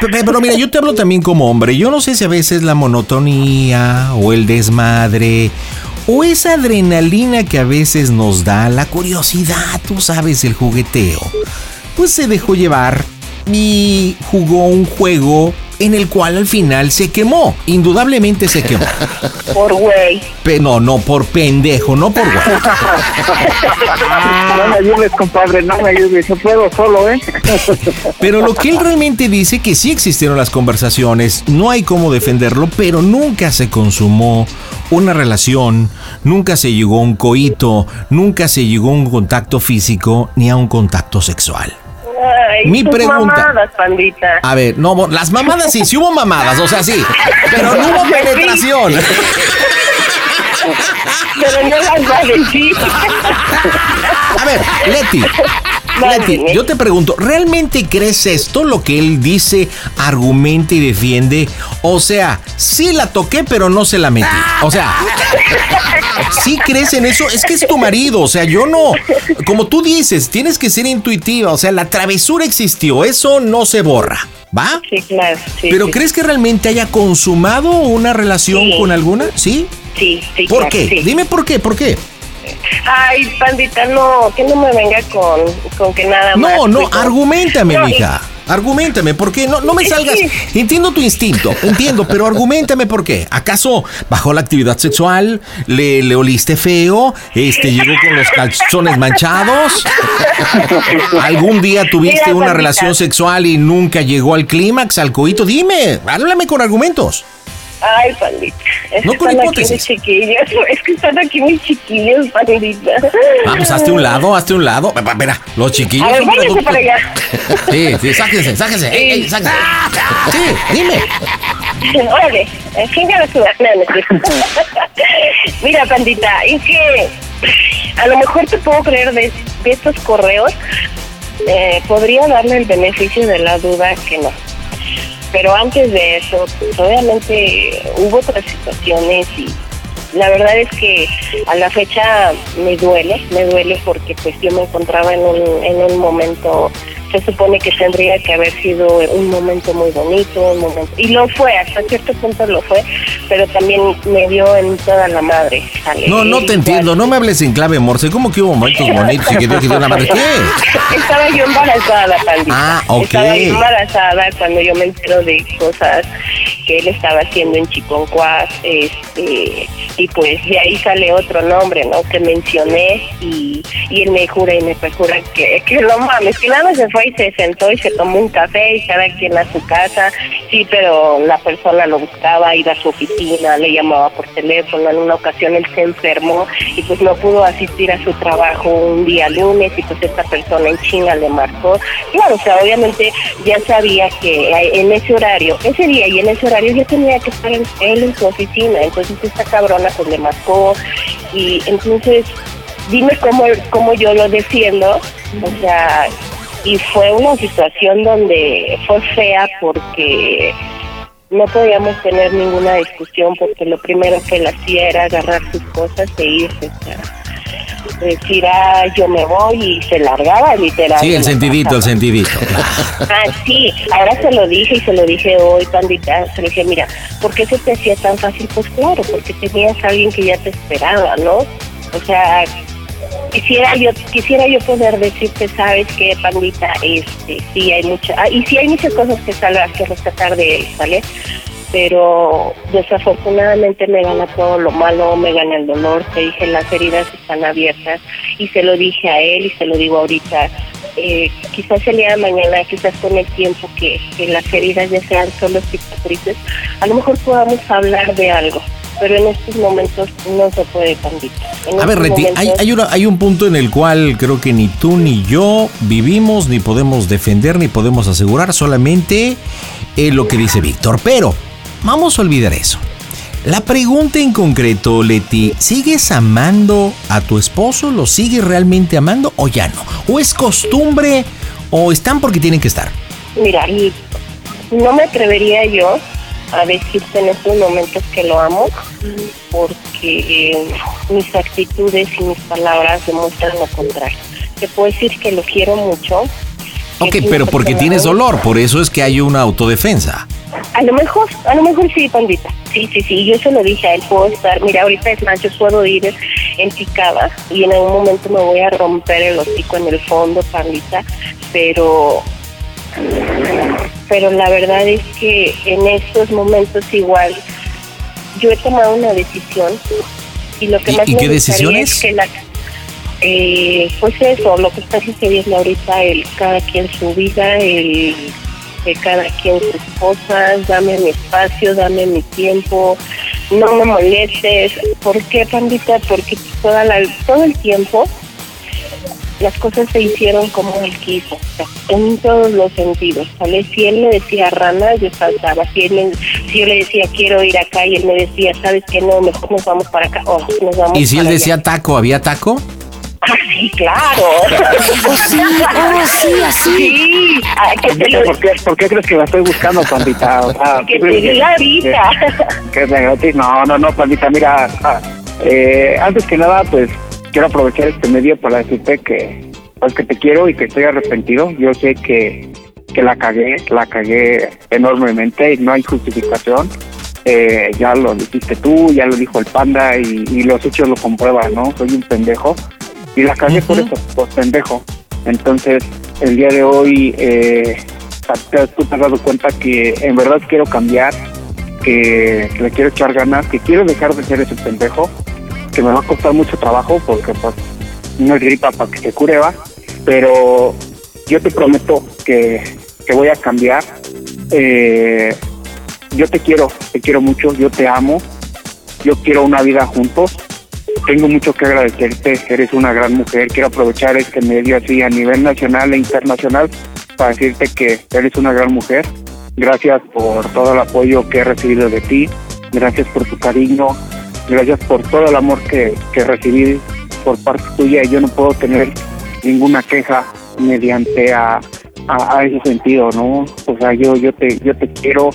Pe- Pero mira, yo te hablo también como hombre. Yo no sé si a veces la monotonía o el desmadre o esa adrenalina que a veces nos da, la curiosidad, tú sabes, el jugueteo, pues se dejó llevar y jugó un juego en el cual al final se quemó. Indudablemente se quemó. Por güey. No, no por pendejo, no por güey. No me ayudes, compadre, no me ayudes, yo puedo solo, ¿eh? Pero lo que él realmente dice que sí existieron las conversaciones, no hay cómo defenderlo, pero nunca se consumó una relación, nunca se llegó a un coito, nunca se llegó a un contacto físico ni a un contacto sexual. Ay, Mi pregunta- mamadas, pandita. A ver, no, las mamadas sí, sí hubo mamadas, o sea, sí, pero no hubo penetración. Pero no las va a decir. A ver, Leti, Yo te pregunto, ¿realmente crees esto lo que él dice, argumenta y defiende? O sea, sí la toqué, pero no se la metí. O sea, ¿sí crees en eso? Es que es tu marido, o sea, yo no. Como tú dices, tienes que ser intuitiva, o sea, la travesura existió, eso no se borra, ¿va? Sí, claro. Sí, ¿Pero sí. crees que realmente haya consumado una relación con alguna? ¿Sí? Sí, sí, ¿Por claro, qué? Dime por qué, ¿por qué? Ay, pandita, no, que no me venga con, con que nada más. No, no, argumentame, No, mija. Argumentame, ¿por qué? No, no me salgas. Entiendo tu instinto, entiendo, pero argumentame por qué. ¿Acaso bajó la actividad sexual? ¿Le, le oliste feo? Este, llegó con los calzones manchados? ¿Algún día tuviste Mira, una Pandita. relación sexual y nunca llegó al clímax, al coito? Dime, háblame con argumentos. Ay, pandita. Es No que con están aquí hipótesis. mis chiquillos. Es que están aquí mis chiquillos, pandita. Vamos, hazte un lado, hazte un lado. Espera, espera, los chiquillos. A ver, váyanse para allá. Sí, sí, sáquense, sáquense. Ey, ey, sáquense. Sí, dime. Órale, su-. Mira, pandita, es que a lo mejor te puedo creer de, de estos correos. eh, podría darle el beneficio de la duda que no. Pero antes de eso, pues, obviamente hubo otras situaciones y la verdad es que a la fecha me duele, me duele porque pues yo me encontraba en un, en un momento, se supone que tendría que haber sido un momento muy bonito, un momento, y lo fue, hasta cierto punto lo fue, pero también me dio en toda la madre. ¿sale? No, no te entiendo, no me hables en clave morse. ¿Cómo que hubo momentos bonitos y que Dios que dio una madre? ¿Qué? Estaba yo embarazada, pandita. Ah, ok. Estaba yo embarazada cuando yo me entero de cosas que él estaba haciendo en Chiconcuas, este, y pues de ahí sale otro nombre, ¿no? Que mencioné y, y él me jura y me perjura que, que no mames, que nada más se fue y se sentó y se tomó un café y cada quien a su casa, sí, pero la persona lo buscaba, iba a su oficina, le llamaba por teléfono, en una ocasión él se enfermó y pues no pudo asistir a su trabajo un día lunes y pues esta persona en China le marcó. Claro, o sea, obviamente ya sabía que en ese horario, ese día y en ese horario ya tenía que estar él en su oficina, entonces esta cabrona pues le marcó y entonces dime cómo, cómo yo lo defiendo, o sea, y fue una situación donde fue fea porque no podíamos tener ninguna discusión porque lo primero que él hacía era agarrar sus cosas e irse, decir, ah, yo me voy y se largaba literal. Sí, el sentidito, casa. el sentidito. Ah, sí, ahora se lo dije y se lo dije hoy, pandita, se lo dije, mira, ¿por qué se te hacía tan fácil? Pues claro, porque tenías a alguien que ya te esperaba, ¿no? O sea, quisiera yo quisiera yo poder decirte, sabes qué, pandita, este, sí hay mucha, ah, y sí hay muchas cosas que salgas que rescatar de él, ¿vale? Pero desafortunadamente me gana todo lo malo, me gana el dolor, te dije, las heridas están abiertas y se lo dije a él y se lo digo ahorita, eh, quizás el día de mañana, quizás con el tiempo que, que las heridas ya sean solo cicatrices, a lo mejor podamos hablar de algo, pero en estos momentos no se puede, pandita. A ver, Reti, hay, hay, una- hay un punto en el cual creo que ni tú ni yo vivimos, ni podemos defender, ni podemos asegurar, solamente eh, lo que dice Víctor. Pero vamos a olvidar eso. La pregunta en concreto, Leti, ¿sigues amando a tu esposo? ¿Lo sigues realmente amando o ya no? ¿O es costumbre o están porque tienen que estar? Mira, y no me atrevería yo a decirte en estos momentos que lo amo, porque eh, mis actitudes y mis palabras demuestran lo contrario. Te puedo decir que lo quiero mucho. Ok, pero porque tienes dolor, por eso es que hay una autodefensa. A lo mejor, a lo mejor sí, pandita. Sí, sí, sí, yo se lo dije a él, puedo estar, mira, ahorita es más, yo puedo ir en picada y en algún momento me voy a romper el hocico en el fondo, pandita, pero pero la verdad es que en estos momentos igual yo he tomado una decisión y lo que ¿Y- más y me qué decisión es es? que la eh, pues eso, lo que está sucediendo ahorita, el cada quien su vida, el de cada quien sus cosas, dame mi espacio, dame mi tiempo, no me molestes. ¿Por qué, pandita? Porque toda la, todo el tiempo las cosas se hicieron como él quiso, o sea, en todos los sentidos, ¿sale? Si él me decía rana, yo saltaba, si, él me- si yo le decía quiero ir acá y él me decía, ¿sabes qué? No, mejor nos vamos para acá, o nos vamos ¿Y si él allá. decía taco, había taco? Ah, sí, claro. Oh, sí, oh, sí, así. Sí, ah, que te ¿Por qué, ¿Por qué crees que la estoy buscando, pandita? O sea, que ¿tú te diga ahorita. que- que es gratis? No, no, no, pandita, mira, ah, eh, antes que nada, pues quiero aprovechar este medio para decirte que, pues que te quiero y que estoy arrepentido. Yo sé que, que la cagué, la cagué enormemente y no hay justificación. Eh, ya lo dijiste tú, ya lo dijo el panda y, y los hechos lo comprueban, ¿no? Soy un pendejo y la cagué por eso, por pendejo. Entonces, el día de hoy, eh, tú te has dado cuenta que en verdad quiero cambiar, que le quiero echar ganas, que quiero dejar de ser ese pendejo, que me va a costar mucho trabajo porque pues no es gripa para que se cure, va. Pero yo te prometo que, que voy a cambiar. Eh, yo te quiero, te quiero mucho, yo te amo, yo quiero una vida juntos. Tengo mucho que agradecerte, eres una gran mujer. Quiero aprovechar este medio así a nivel nacional e internacional para decirte que eres una gran mujer. Gracias por todo el apoyo que he recibido de ti, gracias por tu cariño, gracias por todo el amor que, que recibí por parte tuya. Yo no puedo tener ninguna queja mediante a, a ese sentido, ¿no? O sea, yo, yo te, yo te quiero,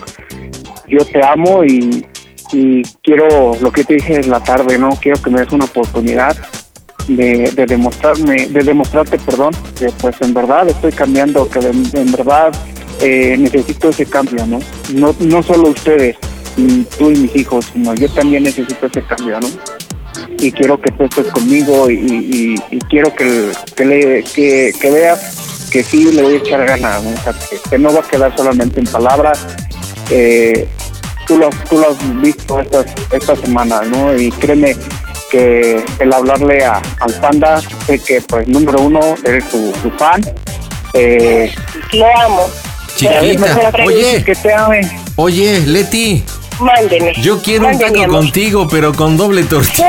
yo te amo y, y quiero lo que te dije en la tarde, ¿no? Quiero que me des una oportunidad de, de demostrarme, de demostrarte, perdón, que pues en verdad estoy cambiando, que en verdad eh, necesito ese cambio, ¿no? No, no solo ustedes, tú y mis hijos, sino yo también necesito ese cambio, ¿no? Y quiero que tú estés conmigo y, y- y quiero que, que, le, veas que sí le voy a echar ganas, ¿no? O sea, que, que no va a quedar solamente en palabras. Eh, tú, lo, tú lo has visto estas, estas semanas, ¿no? Y créeme que el hablarle a, al panda, sé que, pues, número uno, eres su, su fan. Eh, Lo amo. Chiquita, oye. Que te ame. Oye, Leti, Mándeme. yo quiero un taco amor. contigo, pero con doble tortilla.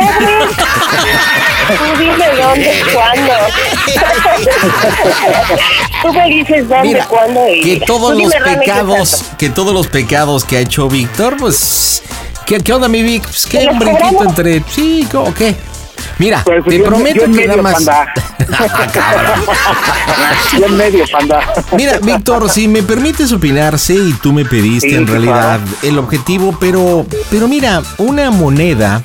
Tú dime dónde, cuándo. Tú me dices dónde, Mira, cuándo y que todos los pecados, que todos los pecados que ha hecho Víctor, pues, ¿qué, qué onda mi Vic? Pues, ¿Te ¿qué un brinquito entre, sí, ¿o qué? Mira, Pues, te yo- prometo yo que nada más. panda. Yo en medio, panda. Mira, Víctor, si me permites opinarse y tú me pediste Sí, en realidad el objetivo, pero, pero mira, una moneda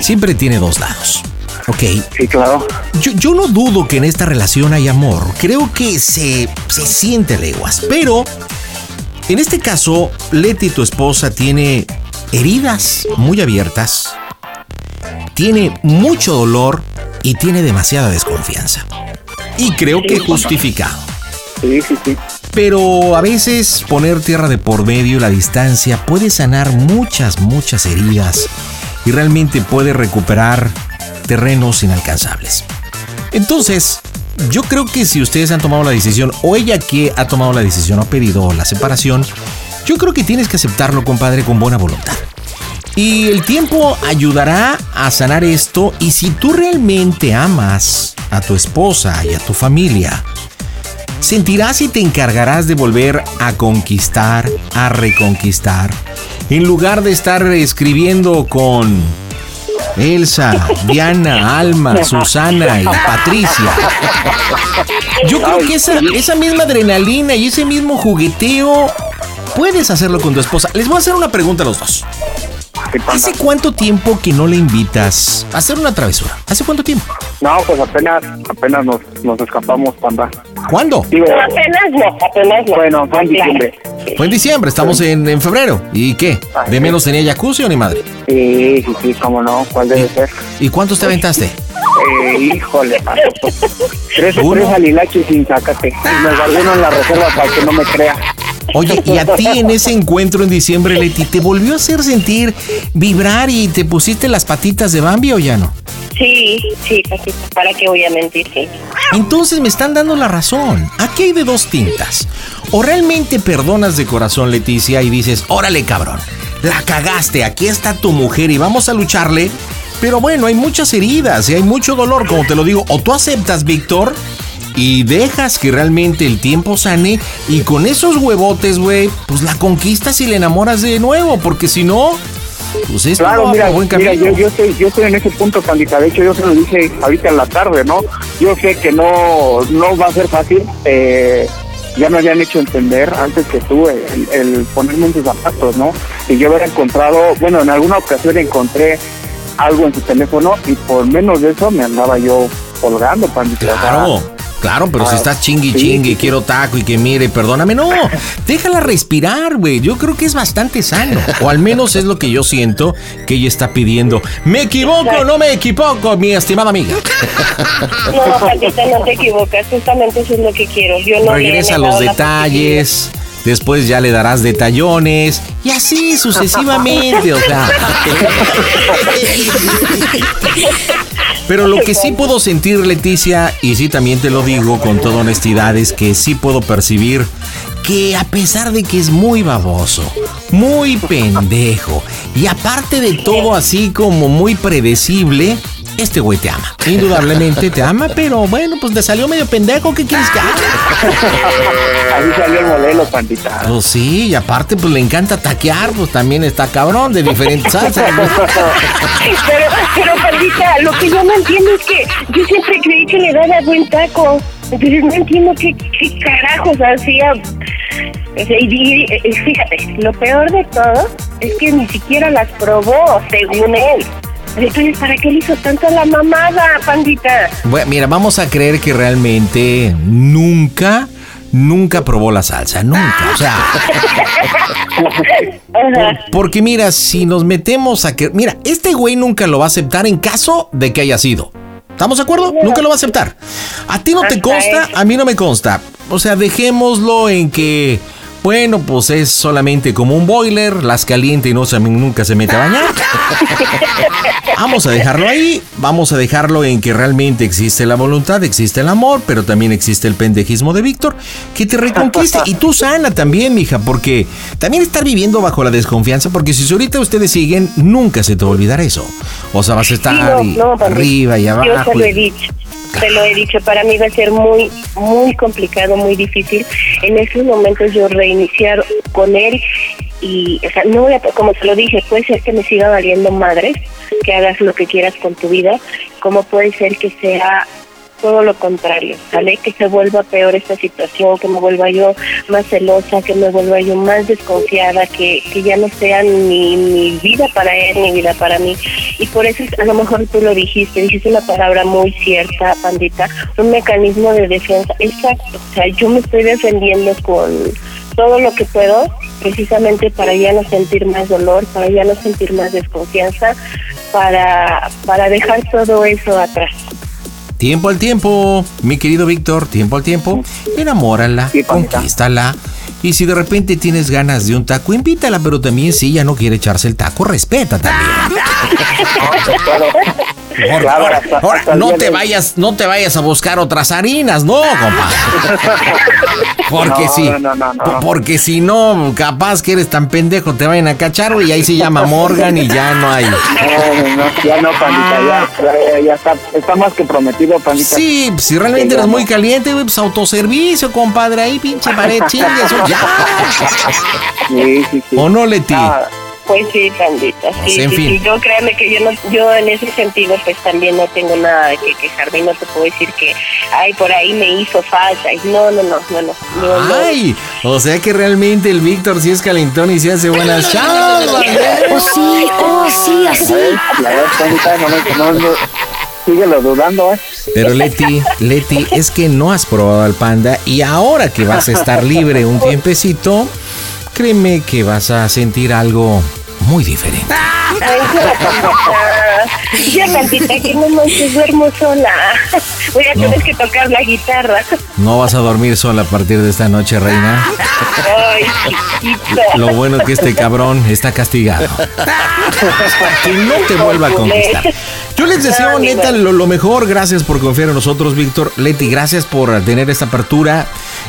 siempre tiene dos lados. Ok. Sí, claro. Yo, yo no dudo que en esta relación hay amor. Creo que se, se siente leguas. Pero, en este caso, Leti, tu esposa, tiene heridas muy abiertas, tiene mucho dolor y tiene demasiada desconfianza. Y creo que justificado. Sí, sí, sí. Pero a veces poner tierra de por medio, la distancia, puede sanar muchas, muchas heridas y realmente puede recuperar terrenos inalcanzables. Entonces, yo creo que si ustedes han tomado la decisión, o ella que ha tomado la decisión o ha pedido la separación, yo creo que tienes que aceptarlo, compadre, con buena voluntad. Y el tiempo ayudará a sanar esto y si tú realmente amas a tu esposa y a tu familia, sentirás y te encargarás de volver a conquistar, a reconquistar, en lugar de estar escribiendo con Elsa, Diana, Alma, Susana y Patricia. Yo creo que esa, misma adrenalina y ese mismo jugueteo puedes hacerlo con tu esposa. Les voy a hacer una pregunta a los dos. ¿Hace cuánto tiempo que no le invitas a hacer una travesura? ¿Hace cuánto tiempo? No, pues apenas, apenas nos, nos escapamos, panda. ¿Cuándo? Digo, Apenas no, apenas no. bueno, fue en diciembre. Fue en diciembre, estamos en, en febrero. ¿Y qué? ¿De menos tenía jacuzzi o ni madre? Sí, sí, sí, cómo no, ¿cuál debe ser? ¿Y cuántos te aventaste? Eh, híjole, paso, tres, Uno. tres alilaches sin sácate. Y me guardé uno en la reserva para que no me crea. Oye, ¿y a ti en ese encuentro en diciembre, Leti, te volvió a hacer sentir vibrar y te pusiste las patitas de Bambi o ya no? Sí, sí, ¿para qué voy a mentir? Sí. Entonces me están dando la razón. Aquí hay de dos tintas. O realmente perdonas de corazón, Leticia, y dices, órale cabrón, la cagaste, aquí está tu mujer y vamos a lucharle. Pero bueno, hay muchas heridas y hay mucho dolor, como te lo digo. O tú aceptas, Víctor, y dejas que realmente el tiempo sane y con esos huevotes, güey, pues la conquistas y le enamoras de nuevo, porque si no, pues esto Claro, no mira, buen mira yo, yo, estoy, yo estoy en ese punto, pandita. De hecho, yo se lo dije ahorita en la tarde, ¿no? Yo sé que no, no va a ser fácil. Eh, ya me habían hecho entender antes que tú el, el ponerme en sus zapatos, ¿no? Y yo hubiera encontrado, bueno, en alguna ocasión encontré algo en su teléfono y por menos de eso me andaba yo colgando, pandita. Claro, claro, pero si Ah, estás chingui sí, sí. quiero taco y que mire, perdóname, no, déjala respirar, güey. Yo creo que es bastante sano, o al menos es lo que yo siento que ella está pidiendo. ¿Me equivoco o no me equivoco, mi estimada amiga? No, Paquita, no te equivocas. Justamente eso es lo que quiero. Yo no Regresa negado los la detalles. Después ya le darás detallones y así sucesivamente, o sea. Pero lo que sí puedo sentir, Leticia, y sí también te lo digo con toda honestidad, es que sí puedo percibir que a pesar de que es muy baboso, muy pendejo, y aparte de todo así como muy predecible, este güey te ama. Indudablemente te ama, pero bueno, pues te salió medio pendejo, ¿qué quieres que haga? Ahí salió el modelo, pandita. Pues sí, y aparte pues le encanta taquear, pues también está cabrón de diferentes salsas. ¿no? Pero, pero, Pandita, lo que yo no entiendo es que yo siempre creí que le daba buen taco. Entonces no entiendo qué, qué carajos hacía. Y fíjate, lo peor de todo es que ni siquiera las probó, según él. Entonces, ¿para qué le hizo tanto la mamada, Pandita? Bueno, mira, vamos a creer que realmente nunca, nunca probó la salsa, nunca. O sea, porque mira, si nos metemos a que... Mira, este güey nunca lo va a aceptar en caso de que haya sido. ¿Estamos de acuerdo? Nunca lo va a aceptar. A ti no te consta, a mí no me consta. O sea, dejémoslo en que... Bueno, pues es solamente como un boiler, las caliente y no se, nunca se mete a bañar. Vamos a dejarlo ahí, vamos a dejarlo en que realmente existe la voluntad, existe el amor, pero también existe el pendejismo de Víctor, que te reconquiste y tú sana también, mija, porque también estar viviendo bajo la desconfianza, porque si ahorita ustedes siguen, nunca se te va a olvidar eso. O sea, vas a estar Sí, no, y- no, Pandita. arriba y Yo abajo. se lo he dicho. Te lo he dicho, para mí va a ser muy, muy complicado, muy difícil. En esos momentos yo reiniciar con él y, o sea, no como te lo dije, puede ser que me siga valiendo madre, que hagas lo que quieras con tu vida, como puede ser que sea todo lo contrario, ¿sale? Que se vuelva peor esta situación, que me vuelva yo más celosa, que me vuelva yo más desconfiada, que, que ya no sea ni mi vida para él, ni vida para mí. Y por eso a lo mejor tú lo dijiste, dijiste una palabra muy cierta, pandita, un mecanismo de defensa. Exacto, o sea, yo me estoy defendiendo con todo lo que puedo, precisamente para ya no sentir más dolor, para ya no sentir más desconfianza, para, para dejar todo eso atrás. Tiempo al tiempo, mi querido Víctor, tiempo al tiempo. Enamórala, conquístala. Y si de repente tienes ganas de un taco, invítala, pero también si ella no quiere echarse el taco, respeta también. Ahora, ahora, ahora, no te vayas, no te vayas a buscar otras harinas, no, compadre. Porque No, si, no, no, porque si no, capaz que eres tan pendejo, te vayan a cachar y ahí se llama Morgan y ya no hay. No, no, ya no, pandita, ya, ya, ya está, está más que prometido, pandita. Sí, pues, si realmente eres muy caliente, pues autoservicio, compadre, ahí pinche pared, chingue, eso ya. Sí, sí, sí. ¿O no, Leti? Ah, Pues sí, pandita, sí, Pues, en sí, fin. sí. Yo créeme que yo no, yo en ese sentido pues también no tengo nada de que quejarme, no te puedo decir que, ay, por ahí me hizo falta, y no, no, no, no, no, no, no. Ay, o sea que realmente el Víctor sí es calentón y se hace buenas chavas. ¿eh? Oh, sí, oh, sí, así. La verdad, no, no, no, no, síguelo dudando, ¿eh? Pero Leti, Leti, es que no has probado al panda y ahora que vas a estar libre un tiempecito, créeme que vas a sentir algo muy diferente. Ya, pandita, que no manches, duermo sola. Voy a No. tener que tocar la guitarra. No vas a dormir sola a partir de esta noche, reina. Ay, chiquita. Lo bueno es que este cabrón está castigado. que no te vuelva a conquistar. Yo les deseo, neta, lo, lo mejor. Gracias por confiar en nosotros, Víctor. Leti, gracias por tener esta apertura.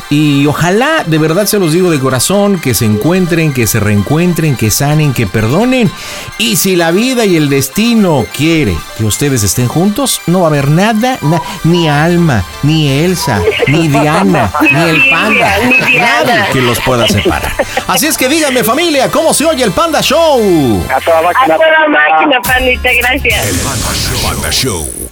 Y ojalá, de verdad se los digo de corazón, que se encuentren, que se reencuentren, que sanen, que perdonen. Y si la vida y el destino quiere que ustedes estén juntos, no va a haber nada, na- ni Alma, ni Elsa, ni Diana, ni el panda. Nadie que los pueda separar. Así es que díganme, familia, ¿cómo se oye el Panda Show? A toda A toda máquina, pandita, gracias. Panda Show.